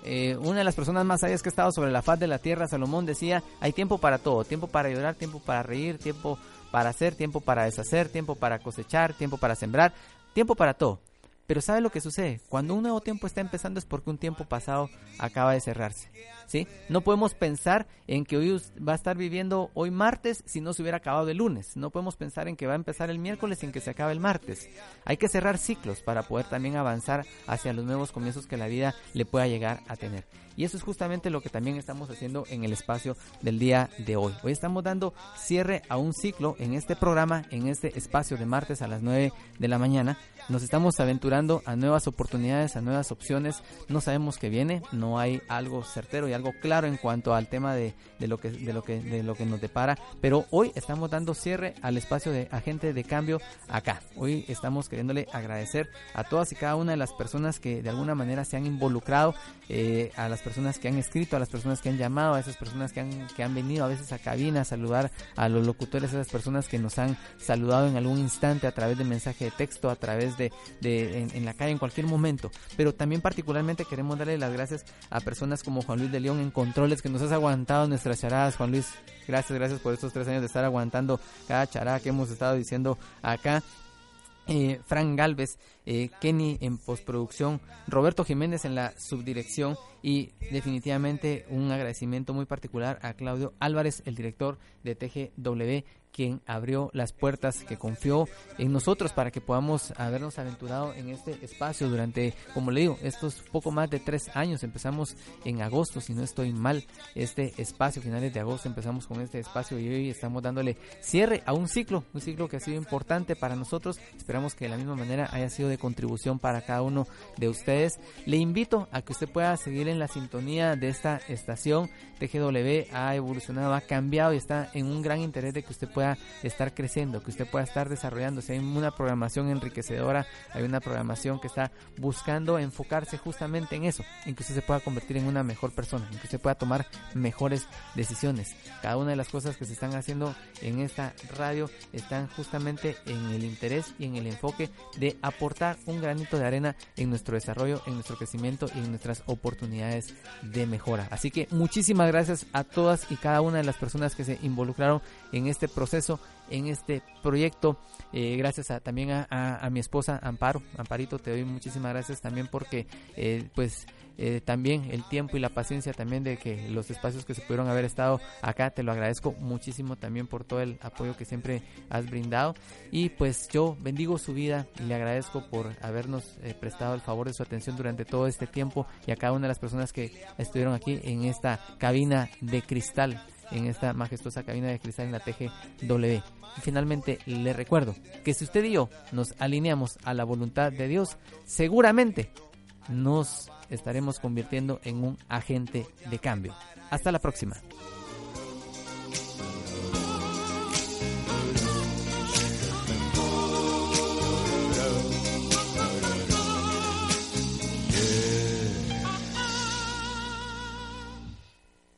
Eh, una de las personas más sabias que ha estado sobre la faz de la tierra, Salomón, decía, hay tiempo para todo, tiempo para llorar, tiempo para reír, tiempo para hacer, tiempo para deshacer, tiempo para cosechar, tiempo para sembrar, tiempo para todo. Pero ¿sabe lo que sucede? Cuando un nuevo tiempo está empezando es porque un tiempo pasado acaba de cerrarse. ¿sí? No podemos pensar en que hoy va a estar viviendo hoy martes si no se hubiera acabado el lunes. No podemos pensar en que va a empezar el miércoles sin que se acabe el martes. Hay que cerrar ciclos para poder también avanzar hacia los nuevos comienzos que la vida le pueda llegar a tener. Y eso es justamente lo que también estamos haciendo en el espacio del día de hoy. Hoy estamos dando cierre a un ciclo en este programa, en este espacio de martes a las 9 de la mañana. Nos estamos aventurando a nuevas oportunidades, a nuevas opciones. No sabemos qué viene, no hay algo certero y algo claro en cuanto al tema de, de lo que de lo que de lo que nos depara, pero hoy estamos dando cierre al espacio de agente de cambio acá. Hoy estamos queriéndole agradecer a todas y cada una de las personas que de alguna manera se han involucrado, eh, a las personas que han escrito, a las personas que han llamado, a esas personas que han, que han venido a veces a cabina a saludar a los locutores, a esas personas que nos han saludado en algún instante a través de mensaje de texto, a través de, en, la calle, en cualquier momento. Pero también particularmente queremos darle las gracias a personas como Juan Luis de León en controles que nos has aguantado nuestras charadas, Juan Luis. Gracias, gracias por estos tres años de estar aguantando cada charada que hemos estado diciendo acá. Eh, Fran Galvez, eh, Kenny en postproducción, Roberto Jiménez en la subdirección y definitivamente un agradecimiento muy particular a Claudio Álvarez, el director de TGW, quien abrió las puertas, que confió en nosotros para que podamos habernos aventurado en este espacio durante, como le digo, estos poco más de tres años. Empezamos en agosto, si no estoy mal, este espacio, finales de agosto empezamos con este espacio y hoy estamos dándole cierre a un ciclo, un ciclo que ha sido importante para nosotros. Esperamos que de la misma manera haya sido de contribución para cada uno de ustedes. Le invito a que usted pueda seguir en la sintonía de esta estación. TGW ha evolucionado, ha cambiado y está en un gran interés de que usted pueda estar creciendo, que usted pueda estar desarrollándose. Hay una programación enriquecedora, hay una programación que está buscando enfocarse justamente en eso, en que usted se pueda convertir en una mejor persona, en que usted pueda tomar mejores decisiones. Cada una de las cosas que se están haciendo en esta radio están justamente en el interés y en el enfoque de aportar un granito de arena en nuestro desarrollo, en nuestro crecimiento y en nuestras oportunidades de mejora. Así que muchísimas gracias a todas y cada una de las personas que se involucraron en este proceso, en este proyecto. Eh, gracias a, también a, mi esposa Amparo, Amparito, te doy muchísimas gracias también porque eh, pues eh, también el tiempo y la paciencia también de que los espacios que se pudieron haber estado acá, te lo agradezco muchísimo también por todo el apoyo que siempre has brindado. Y pues yo bendigo su vida y le agradezco por habernos eh, prestado el favor de su atención durante todo este tiempo y a cada una de las personas que estuvieron aquí en esta cabina de cristal en esta majestuosa cabina de cristal en la TGW. Y finalmente le recuerdo que si usted y yo nos alineamos a la voluntad de Dios, seguramente nos estaremos convirtiendo en un agente de cambio. Hasta la próxima.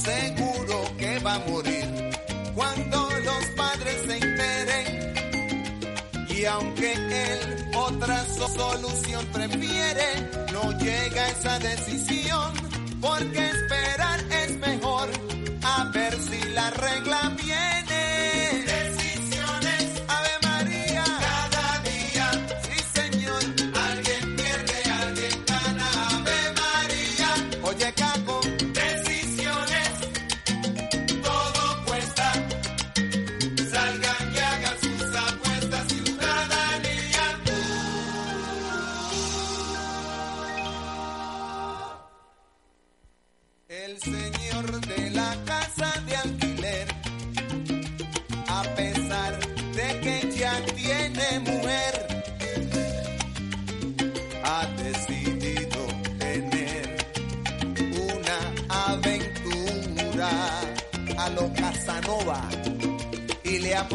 seguro que va a morir cuando los padres se enteren. Y aunque él otra solución prefiere, no llega a esa decisión, porque esperar es mejor, a ver si la regla viene.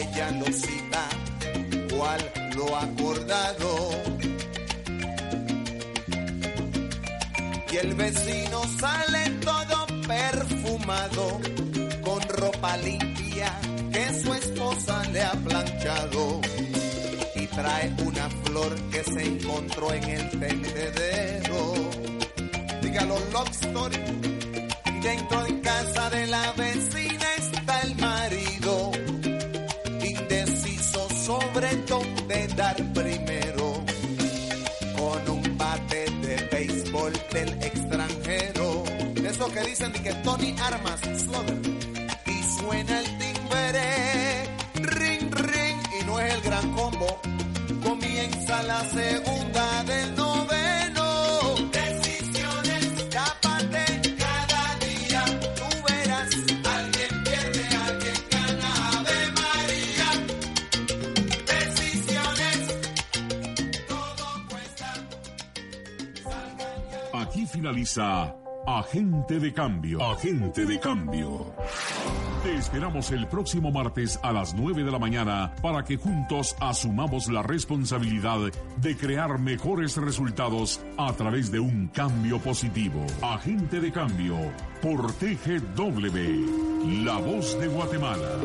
ella lo cita cual lo acordado. Y el vecino sale todo perfumado, con ropa limpia que su esposa le ha planchado. Y trae una flor que se encontró en el tendedero. Dígalo, love story. Dentro de casa de la vecina Eso que dicen de que Tony Armas, Slugger. Y suena el timbre, ring, ring, y no es el gran combo. Comienza la segunda del noveno. Decisiones, tápate cada día. Tú verás, alguien pierde, alguien gana. Ave María. Decisiones, todo cuesta. Aquí finaliza Agente de Cambio. Agente de Cambio. Te esperamos el próximo martes a las 9 de la mañana para que juntos asumamos la responsabilidad de crear mejores resultados a través de un cambio positivo. Agente de Cambio por TGW, La Voz de Guatemala.